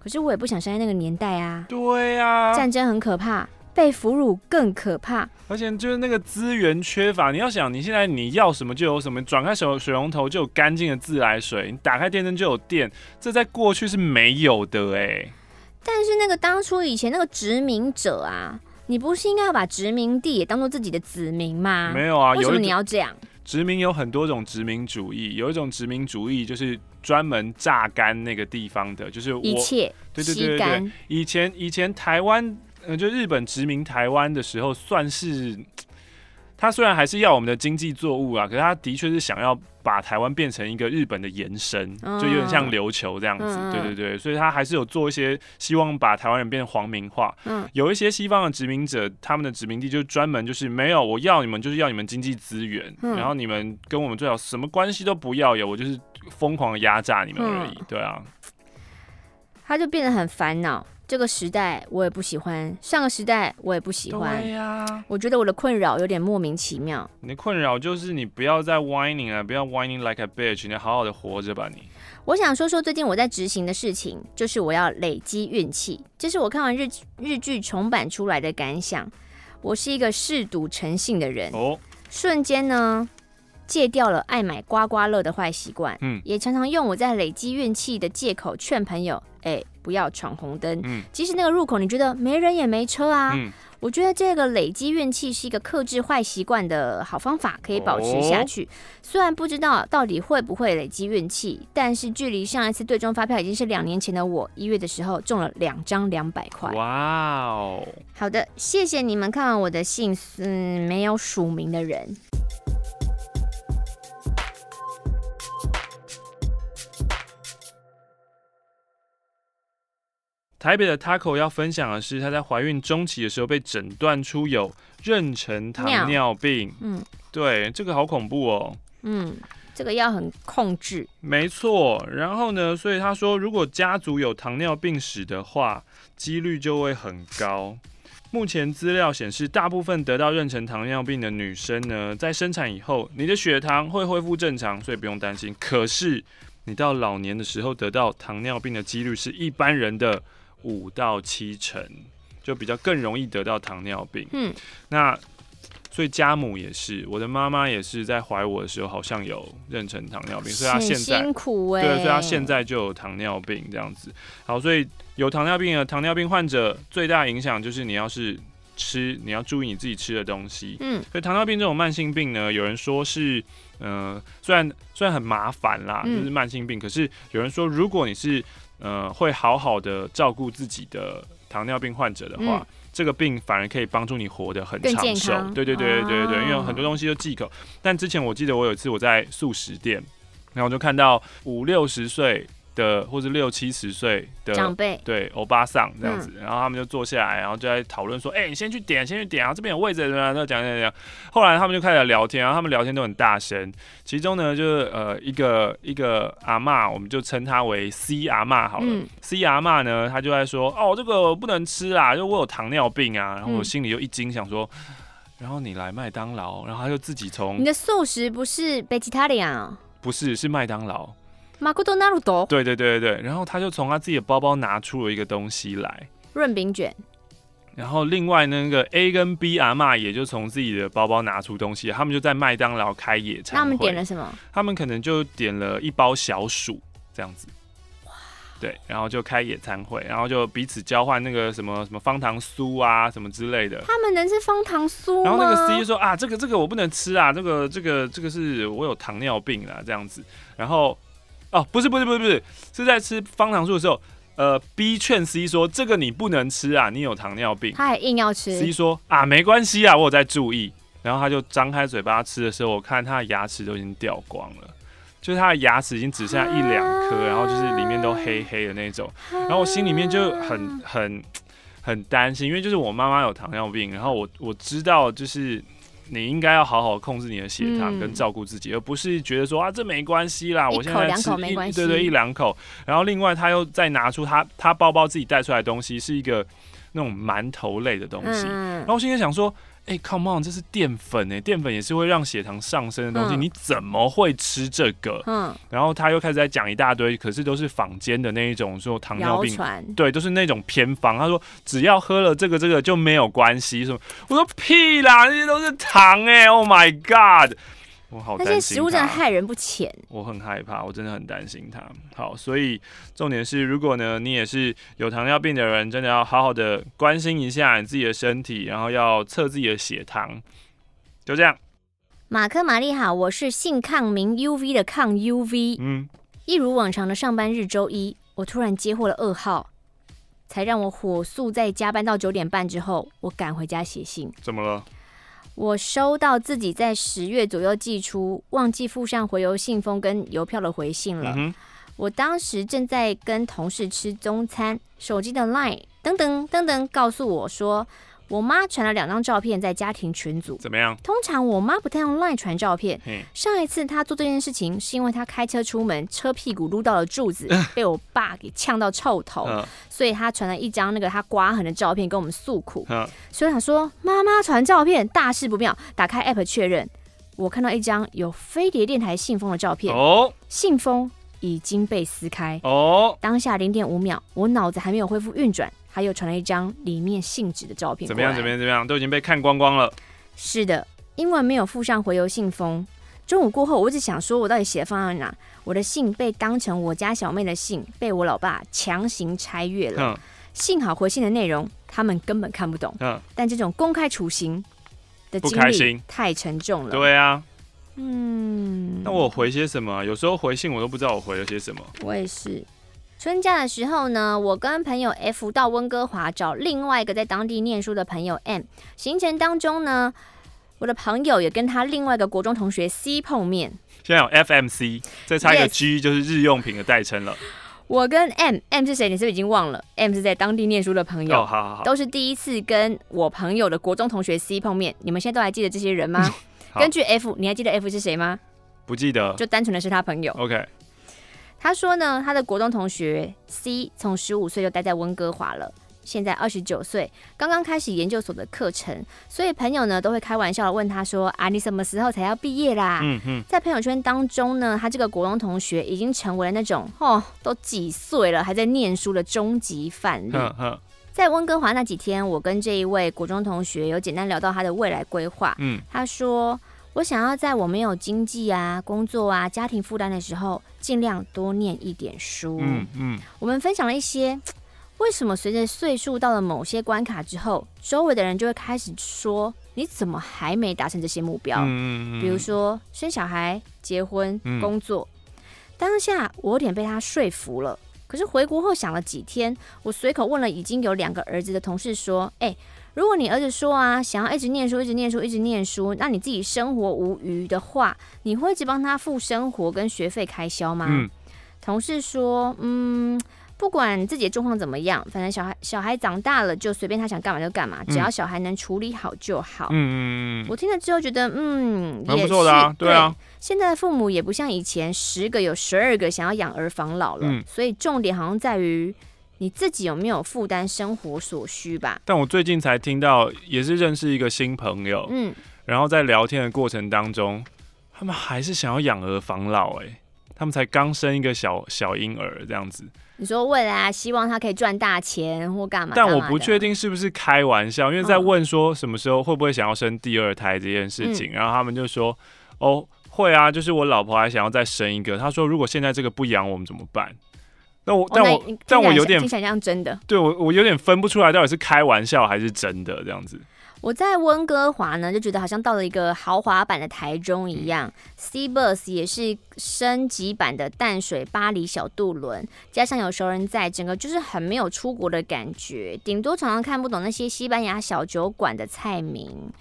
可是我也不想生在那个年代啊。对呀、啊，战争很可怕。被俘虏更可怕，而且就是那个资源缺乏。你要想，你现在你要什么就有什么，转开水水龙头就有干净的自来水，你打开电灯就有电，这在过去是没有的哎、欸。但是那个当初以前那个殖民者啊，你不是应该要把殖民地也当做自己的子民吗？没有啊，为什么你要这样？殖民有很多种殖民主义，有一种殖民主义就是专门榨干那个地方的，就是我一切对对对对对。以前以前台湾，呃，就日本殖民台湾的时候，算是。他虽然还是要我们的经济作物啊，可是他的确是想要把台湾变成一个日本的延伸，就有点像琉球这样子。对对对，所以他还是有做一些希望把台湾人变成皇民化。嗯有一些西方的殖民者，他们的殖民地就专门就是没有，我要你们就是要你们经济资源，然后你们跟我们最好什么关系都不要有，我就是疯狂的压榨你们而已。对啊，他就变得很烦恼。这个时代我也不喜欢，上个时代我也不喜欢。对呀、啊，我觉得我的困扰有点莫名其妙。你的困扰就是你不要再 whining 了，不要 whining like a bitch，你好好的活着吧你。我想说说最近我在执行的事情，就是我要累积运气。这是我看完日日剧重版出来的感想。我是一个嗜赌成性的人，哦，瞬间呢戒掉了爱买刮刮乐的坏习惯，嗯，也常常用我在累积运气的借口劝朋友，哎。不要闯红灯，嗯，即使那个入口你觉得没人也没车啊，嗯，我觉得这个累积怨气是一个克制坏习惯的好方法，可以保持下去。哦，虽然不知道到底会不会累积怨气，但是距离上一次对中发票已经是两年前的我一月的时候中了两张两百块。哇哦！好的，谢谢你们看完我的信，嗯，没有署名的人。台北的 Taco 要分享的是，她在怀孕中期的时候被诊断出有妊娠糖尿病。嗯，对，这个好恐怖哦。嗯，这个要很控制。没错。然后呢，所以她说，如果家族有糖尿病史的话，几率就会很高。目前资料显示，大部分得到妊娠糖尿病的女生呢，在生产以后，你的血糖会恢复正常，所以不用担心。可是，你到老年的时候得到糖尿病的几率是一般人的。五到七成，就比较更容易得到糖尿病。嗯，那所以家母也是，我的妈妈也是在怀我的时候好像有妊娠糖尿病，所以她现在辛苦欸，对，所以她现在就有糖尿病这样子。好，所以有糖尿病的糖尿病患者最大影响就是你要是吃，你要注意你自己吃的东西。嗯，所以糖尿病这种慢性病呢，有人说是，嗯、呃，虽然虽然很麻烦啦，就是慢性病，嗯，可是有人说如果你是呃，会好好的照顾自己的糖尿病患者的话，嗯、这个病反而可以帮助你活得很长寿。对对对对对对，因为很多东西都忌口。但之前我记得我有一次我在素食店，然后我就看到五六十岁。的或者六七十岁的长辈，对欧巴桑这样子、嗯，然后他们就坐下来，然后就在讨论说：“哎、欸，你先去点，先去点啊，这边有位置的。”然后讲讲讲。后来他们就开始聊天，然后他们聊天都很大声。其中呢，就是呃一个一个阿嬷，我们就称她为 C 阿嬷好了。嗯、C 阿嬷呢，她就在说：“哦，这个不能吃啊，就我有糖尿病啊。”然后我心里就一惊，想说：“然后你来麦当劳，然后他就自己从你的素食不是 vegetarian 不是，是麦当劳。”马库多纳鲁多，对对对对，然后他就从他自己的包包拿出了一个东西来，润饼卷。然后另外那个 A 跟 B 阿妈也就从自己的包包拿出东西，他们就在麦当劳开野餐会。他们点了什么？他们可能就点了一包小薯这样子。哇。对，然后就开野餐会，然后就彼此交换那个什么什么方糖酥啊什么之类的。他们能吃方糖酥吗？然后那个 C 就说啊，这个这个我不能吃啊，这个这个这个是我有糖尿病啊这样子，然后。哦，不是不是不是不是，是在吃方糖素的时候，呃，B 劝 C 说这个你不能吃啊，你有糖尿病。他还硬要吃。C 说啊，没关系啊，我有在注意。然后他就张开嘴巴吃的时候，我看他的牙齿都已经掉光了，就是他的牙齿已经只剩下一两颗，然后就是里面都黑黑的那种。然后我心里面就很很很担心，因为就是我妈妈有糖尿病，然后我我知道就是。你应该要好好控制你的血糖跟照顾自己，嗯，而不是觉得说啊，这没关系啦，我现在吃一对对一两口，然后另外他又再拿出他他包包自己带出来的东西是一个那种馒头类的东西，嗯，然后我现在想说。哎、欸、，Come on，这是淀粉哎，淀粉也是会让血糖上升的东西，嗯，你怎么会吃这个？嗯，然后他又开始在讲一大堆，可是都是坊间的那一种说糖尿病，对，都是那种偏方。他说只要喝了这个这个就没有关系，什么？我说屁啦，那些都是糖哎，Oh my God！我好担心他，那些食物真的害人不浅。我很害怕，我真的很担心他。好，所以重点是，如果呢，你也是有糖尿病的人，真的要好好的关心一下你自己的身体，然后要测自己的血糖。就这样。马克玛丽好，我是性抗名 UV 的抗 UV。嗯，一如往常的上班日周一，我突然接获了噩耗，才让我火速在加班到九点半之后，我赶回家写信。怎么了？我收到自己在十月左右寄出，忘记附上回邮信封跟邮票的回信了。嗯我当时正在跟同事吃中餐，手机的 Line 噔噔噔噔告诉我说，我妈传了两张照片在家庭群组。怎么样？通常我妈不太用 Line 传照片。上一次她做这件事情，是因为她开车出门，车屁股撸到了柱子，被我爸给呛到臭头，嗯所以她传了一张那个她刮痕的照片跟我们诉苦。嗯所以我想说，妈妈传照片，大事不妙。打开 App 确认，我看到一张有飞碟电台信封的照片，哦信封已经被撕开。哦，当下零点五秒，我脑子还没有恢复运转，他又传了一张里面信纸的照片。怎么样？怎么样？怎么样？都已经被看光光了。是的，因为没有附上回邮信封。中午过后，我一直想说，我到底写的放在哪？我的信被当成我家小妹的信，被我老爸强行拆阅了。哼幸好回信的内容他们根本看不懂，嗯，但这种公开处刑的经历不开心太沉重了。对啊。嗯，那我回些什么？有时候回信我都不知道我回了些什么。我也是。春假的时候呢，我跟朋友 F 到温哥华找另外一个在当地念书的朋友 M。行程当中呢，我的朋友也跟他另外一个国中同学 C 碰面。现在有 FMC，再差一个 G 就是日用品的代称了。我跟 M，M 是谁？你是不是已经忘了？M 是在当地念书的朋友，哦，好好好。都是第一次跟我朋友的国中同学 C 碰面。你们现在都还记得这些人吗？根据 F，你还记得 F 是谁吗？不记得。就单纯的是他朋友。OK，他说呢，他的国中同学 C 从十五岁就待在温哥华了，现在二十九岁，刚刚开始研究所的课程，所以朋友呢都会开玩笑的问他说：“啊，你什么时候才要毕业啦？”嗯嗯，在朋友圈当中呢，他这个国中同学已经成为了那种哦，都几岁了还在念书的终极范例。在温哥华那几天，我跟这一位国中同学有简单聊到他的未来规划。嗯，他说：“我想要在我没有经济啊、工作啊、家庭负担的时候，尽量多念一点书。”嗯嗯，我们分享了一些为什么随着岁数到了某些关卡之后，周围的人就会开始说：“你怎么还没达成这些目标？”嗯嗯，比如说生小孩、结婚、嗯工作。当下我有点被他说服了。可是回国后想了几天，我随口问了已经有两个儿子的同事说：“哎，如果你儿子说啊，想要一直念书、一直念书、一直念书，那你自己生活无余的话，你会一直帮他付生活跟学费开销吗？”嗯。同事说：“嗯，不管自己的状况怎么样，反正小孩小孩长大了就随便他想干嘛就干嘛，只要小孩能处理好就好。”嗯我听了之后觉得，嗯，蛮也不错的啊是，对啊，现在的父母也不像以前十个有十二个想要养儿防老了，嗯。所以重点好像在于你自己有没有负担生活所需吧。但我最近才听到，也是认识一个新朋友，嗯，然后在聊天的过程当中，他们还是想要养儿防老，哎，他们才刚生一个小小婴儿这样子，你说未来啊，希望他可以赚大钱或干嘛？但我不确定是不是开玩笑，因为在问说什么时候会不会想要生第二胎这件事情，嗯然后他们就说，哦，会啊，就是我老婆还想要再生一个，他说如果现在这个不养我们怎么办？那我，哦但我，但我有点听起来像真的。对我，我有点分不出来到底是开玩笑还是真的这样子。我在温哥华呢，就觉得好像到了一个豪华版的台中一样。C Bus 也是升级版的淡水巴黎小渡轮，加上有熟人在，整个就是很没有出国的感觉。顶多常常看不懂那些西班牙小酒馆的菜名。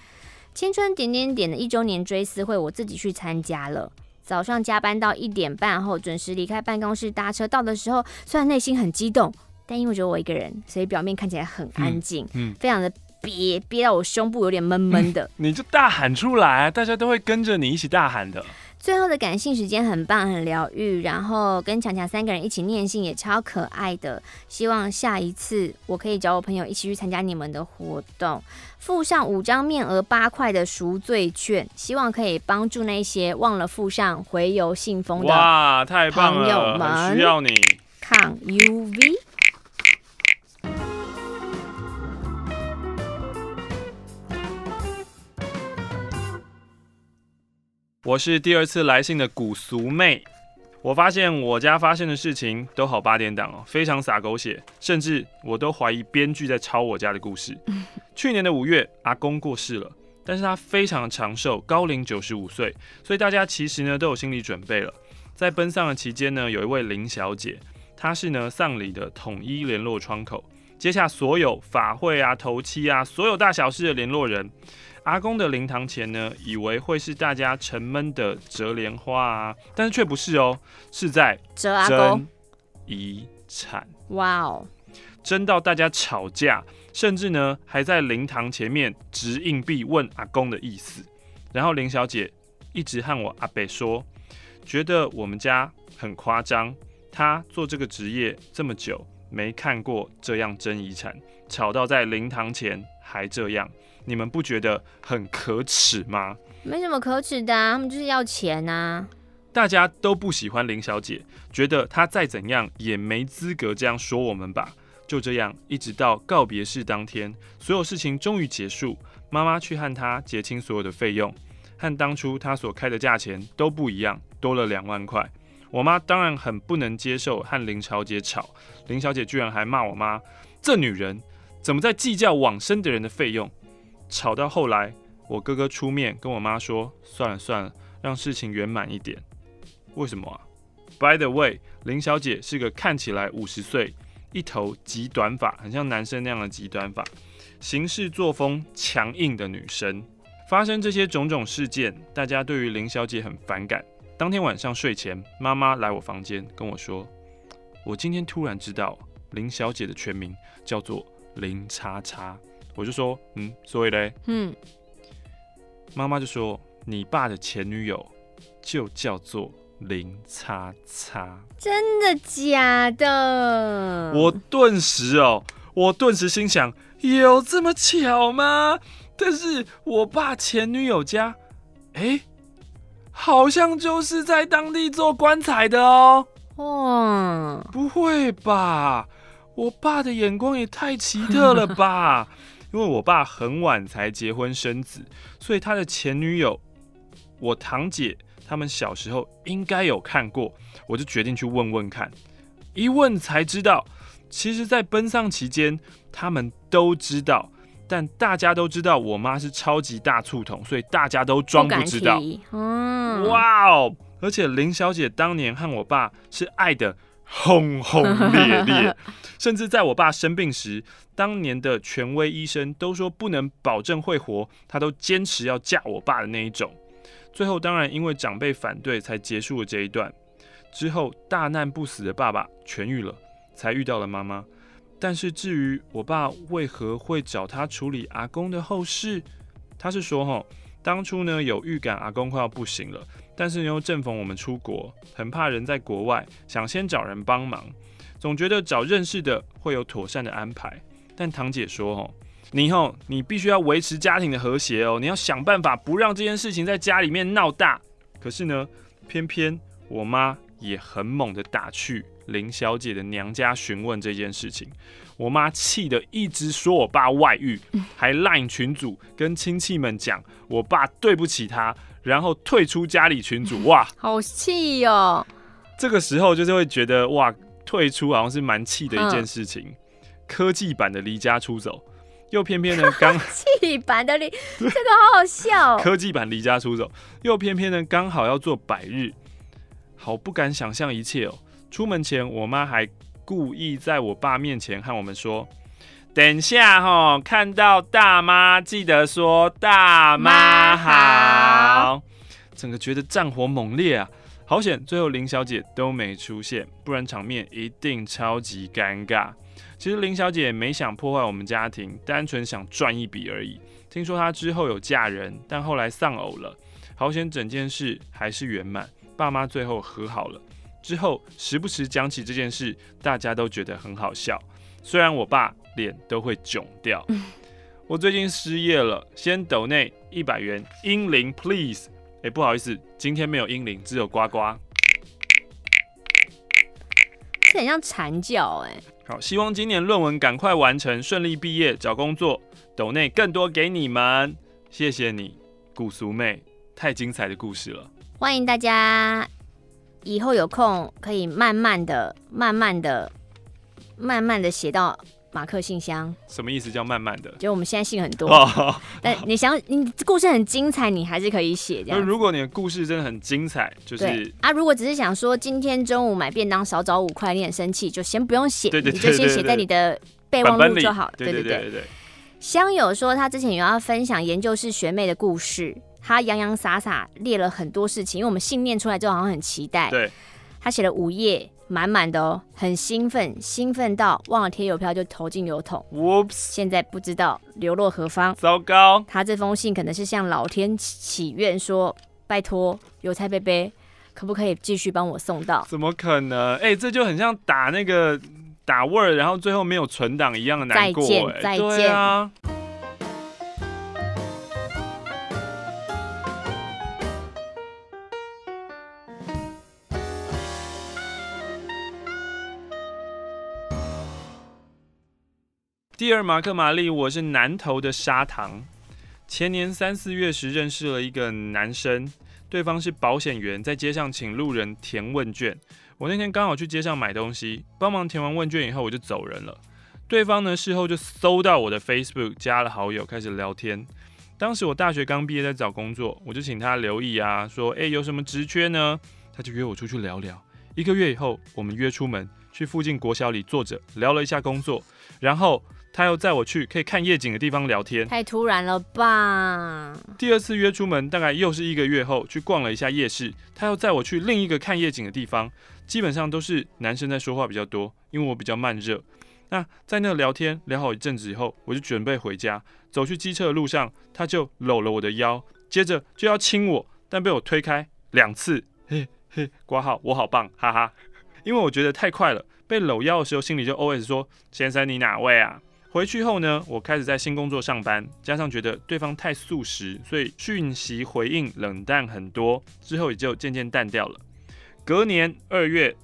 青春点点点的一周年追思会，我自己去参加了。早上加班到一点半后，准时离开办公室搭车到的时候，虽然内心很激动，但因为只有我一个人，所以表面看起来很安静，嗯嗯非常的憋憋到我胸部有点闷闷的。你就大喊出来，大家都会跟着你一起大喊的。最后的感性时间很棒，很疗愈，然后跟强强三个人一起念信也超可爱的。希望下一次我可以找我朋友一起去参加你们的活动，附上五张面额八块的赎罪券，希望可以帮助那些忘了附上回邮信封的哇，太棒朋友了，们很需要你。抗 UV。我是第二次来信的古俗妹。我发现我家发生的事情都好八点档哦，非常洒狗血，甚至我都怀疑编剧在抄我家的故事。去年的五月，阿公过世了，但是他非常长寿，高龄九十五岁，所以大家其实呢都有心理准备了。在奔丧的期间呢，有一位林小姐，她是呢丧礼的统一联络窗口，接下所有法会啊、头七啊、所有大小事的联络人。阿公的灵堂前呢，以为会是大家沉闷的折莲花啊，但是却不是哦，是在折阿公遗产。哇哦，争到大家吵架，甚至呢还在灵堂前面掷硬币问阿公的意思。然后林小姐一直和我阿伯说，觉得我们家很夸张，她做这个职业这么久，没看过这样争遗产，吵到在灵堂前还这样。你们不觉得很可耻吗？没什么可耻的啊，他们就是要钱啊。大家都不喜欢林小姐，觉得她再怎样也没资格这样说我们吧。就这样，一直到告别式当天，所有事情终于结束。妈妈去和她结清所有的费用，和当初她所开的价钱都不一样，多了两万块。我妈当然很不能接受和林小姐吵，林小姐居然还骂我妈：“这女人怎么在计较往生的人的费用？”吵到后来，我哥哥出面跟我妈说：“算了算了，让事情圆满一点。”为什么啊？By the way，林小姐是个看起来五十岁、一头极短发，很像男生那样的极短发，行事作风强硬的女生。发生这些种种事件，大家对于林小姐很反感。当天晚上睡前，妈妈来我房间跟我说：“我今天突然知道林小姐的全名叫做林叉叉。”我就说，嗯，所以嘞，嗯，妈妈就说，你爸的前女友就叫做林叉叉，真的假的？我顿时哦，我顿时心想，有这么巧吗？但是我爸前女友家，哎，好像就是在当地做棺材的哦。哇，不会吧？我爸的眼光也太奇特了吧？因为我爸很晚才结婚生子，所以他的前女友，我堂姐他们小时候应该有看过，我就决定去问问看。一问才知道，其实，在奔丧期间，他们都知道，但大家都知道我妈是超级大醋桶，所以大家都装不知道。嗯，哇哦！而且林小姐当年和我爸是爱的。轰轰烈烈，甚至在我爸生病时，当年的权威医生都说不能保证会活，她都坚持要嫁我爸的那一种。最后当然因为长辈反对，才结束了这一段。之后大难不死的爸爸痊愈了，才遇到了妈妈。但是至于我爸为何会找他处理阿公的后事，他是说齁，当初呢有预感阿公快要不行了。但是又正逢我们出国，很怕人在国外，想先找人帮忙，总觉得找认识的会有妥善的安排。但堂姐说：“哦，你吼，你必须要维持家庭的和谐哦，你要想办法不让这件事情在家里面闹大。”可是呢，偏偏我妈也很猛的打去林小姐的娘家询问这件事情。我妈气得一直说我爸外遇，还 LINE 群组跟亲戚们讲我爸对不起她。然后退出家里群组，哇，好气哦！这个时候就是会觉得，哇，退出好像是蛮气的一件事情。嗯、科技版的离家出走，又偏偏呢刚 科技版的离，这个好好笑、哦。科技版离家出走，又偏偏呢刚好要做百日，好不敢想象一切哦。出门前，我妈还故意在我爸面前和我们说。等下哈，看到大妈记得说大妈好。整个觉得战火猛烈啊，好险，最后林小姐都没出现，不然场面一定超级尴尬。其实林小姐没想破坏我们家庭，单纯想赚一笔而已。听说她之后有嫁人，但后来丧偶了。好险，整件事还是圆满，爸妈最后和好了。之后时不时讲起这件事，大家都觉得很好笑。虽然我爸。脸都会囧掉。我最近失业了，先抖内一百元，英灵 please。哎，不好意思，今天没有英灵，只有呱呱。这很像蝉叫哎。好，希望今年论文赶快完成，顺利毕业，找工作。抖内更多给你们，谢谢你，古俗妹，太精彩的故事了。欢迎大家以后有空可以慢慢的、慢慢的、慢慢的写到。马克信箱。什么意思叫慢慢的？就我们现在信很多，哦、但你想你故事很精彩，你还是可以写这样。如果你的故事真的很精彩，就是啊，如果只是想说今天中午买便当少找五块，你很生气，就先不用写，你就先写在你的备忘录就好。对对对对对。香友说他之前有要分享研究室学妹的故事，他洋洋洒洒列了很多事情，因为我们信念出来之后好像很期待。对。他写了五页。满满的哦，很兴奋，兴奋到忘了贴邮票就投进邮筒。Whoops，现在不知道流落何方。糟糕，他这封信可能是向老天祈愿说：“拜托邮差贝贝，可不可以继续帮我送到？”怎么可能？哎、欸，这就很像打那个打 Word，然后最后没有存档一样的难过。再见，再见。啊。第二马克玛丽，我是南投的砂糖。前年三四月时认识了一个男生，对方是保险员，在街上请路人填问卷。我那天刚好去街上买东西，帮忙填完问卷以后，我就走人了。对方呢，事后就搜到我的 Facebook，加了好友，开始聊天。当时我大学刚毕业，在找工作，我就请他留意啊，说，诶，有什么职缺呢？他就约我出去聊聊。一个月以后，我们约出门，去附近国小里坐着聊了一下工作，然后。他又载我去可以看夜景的地方聊天，太突然了吧？第二次约出门，大概又是一个月后，去逛了一下夜市。他又载我去另一个看夜景的地方，基本上都是男生在说话比较多，因为我比较慢热。那在那聊天聊好一阵子以后，我就准备回家，走去机车的路上，他就搂了我的腰，接着就要亲我，但被我推开两次。嘿嘿，挂号我好棒，哈哈！因为我觉得太快了，被搂腰的时候心里就 OS 说：“先生，你哪位啊？”回去后呢，我开始在新工作上班，加上觉得对方太素食，所以讯息回应冷淡很多，之后也就渐渐淡掉了。隔年二月，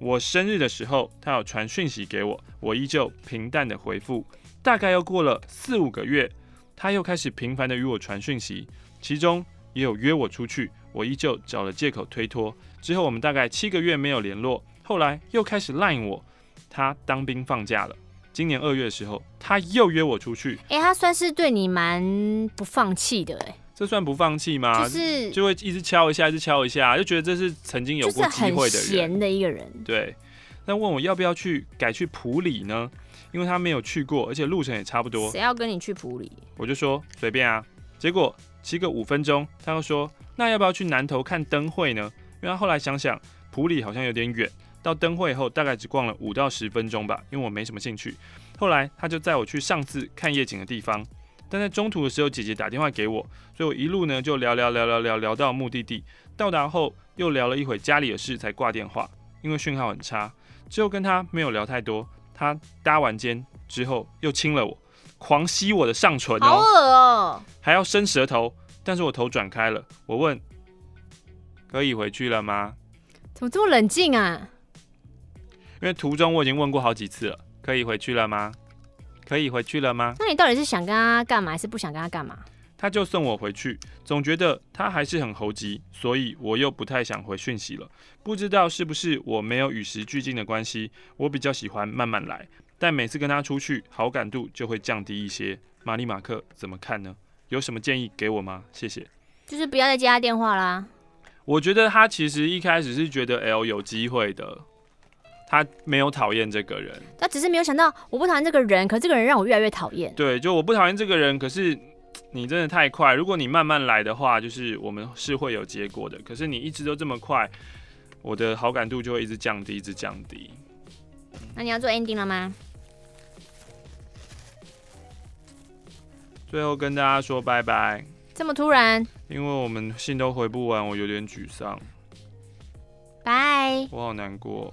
我生日的时候，他有传讯息给我，我依旧平淡的回复。大概又过了四五个月，他又开始频繁的与我传讯息，其中也有约我出去，我依旧找了借口推脱。之后我们大概七个月没有联络，后来又开始 line 我，他当兵放假了。今年二月的时候，他又约我出去。哎、欸，他算是对你蛮不放弃的，哎，这算不放弃吗？就是就会一直敲一下，一直敲一下，就觉得这是曾经有过机会的人，闲的一个人。对，那问我要不要去改去普里呢？因为他没有去过，而且路程也差不多。谁要跟你去普里？我就说随便啊。结果骑个五分钟，他又说那要不要去南头看灯会呢？因为他后来想想，普里好像有点远。到灯会后，大概只逛了五到十分钟吧，因为我没什么兴趣。后来他就载我去上次看夜景的地方，但在中途的时候，姐姐打电话给我，所以我一路呢就聊聊聊聊聊聊到目的地。到达后又聊了一会家里的事，才挂电话，因为讯号很差。之后跟他没有聊太多，他搭完肩之后又亲了我，狂吸我的上唇哦，好恶哦，还要伸舌头，但是我头转开了。我问：可以回去了吗？怎么这么冷静啊？因为途中我已经问过好几次了，可以回去了吗？可以回去了吗？那你到底是想跟他干嘛，还是不想跟他干嘛？他就送我回去，总觉得他还是很猴急，所以我又不太想回讯息了。不知道是不是我没有与时俱进的关系，我比较喜欢慢慢来，但每次跟他出去，好感度就会降低一些。玛丽马克怎么看呢？有什么建议给我吗？谢谢。就是不要再接他电话啦。我觉得他其实一开始是觉得 L 有机会的。他没有讨厌这个人，他只是没有想到我不讨厌这个人，可这个人让我越来越讨厌。对，就我不讨厌这个人，可是你真的太快。如果你慢慢来的话，就是我们是会有结果的。可是你一直都这么快，我的好感度就会一直降低，一直降低。那你要做 ending 了吗？最后跟大家说拜拜。这么突然？因为我们信都回不完，我有点沮丧。拜。我好难过。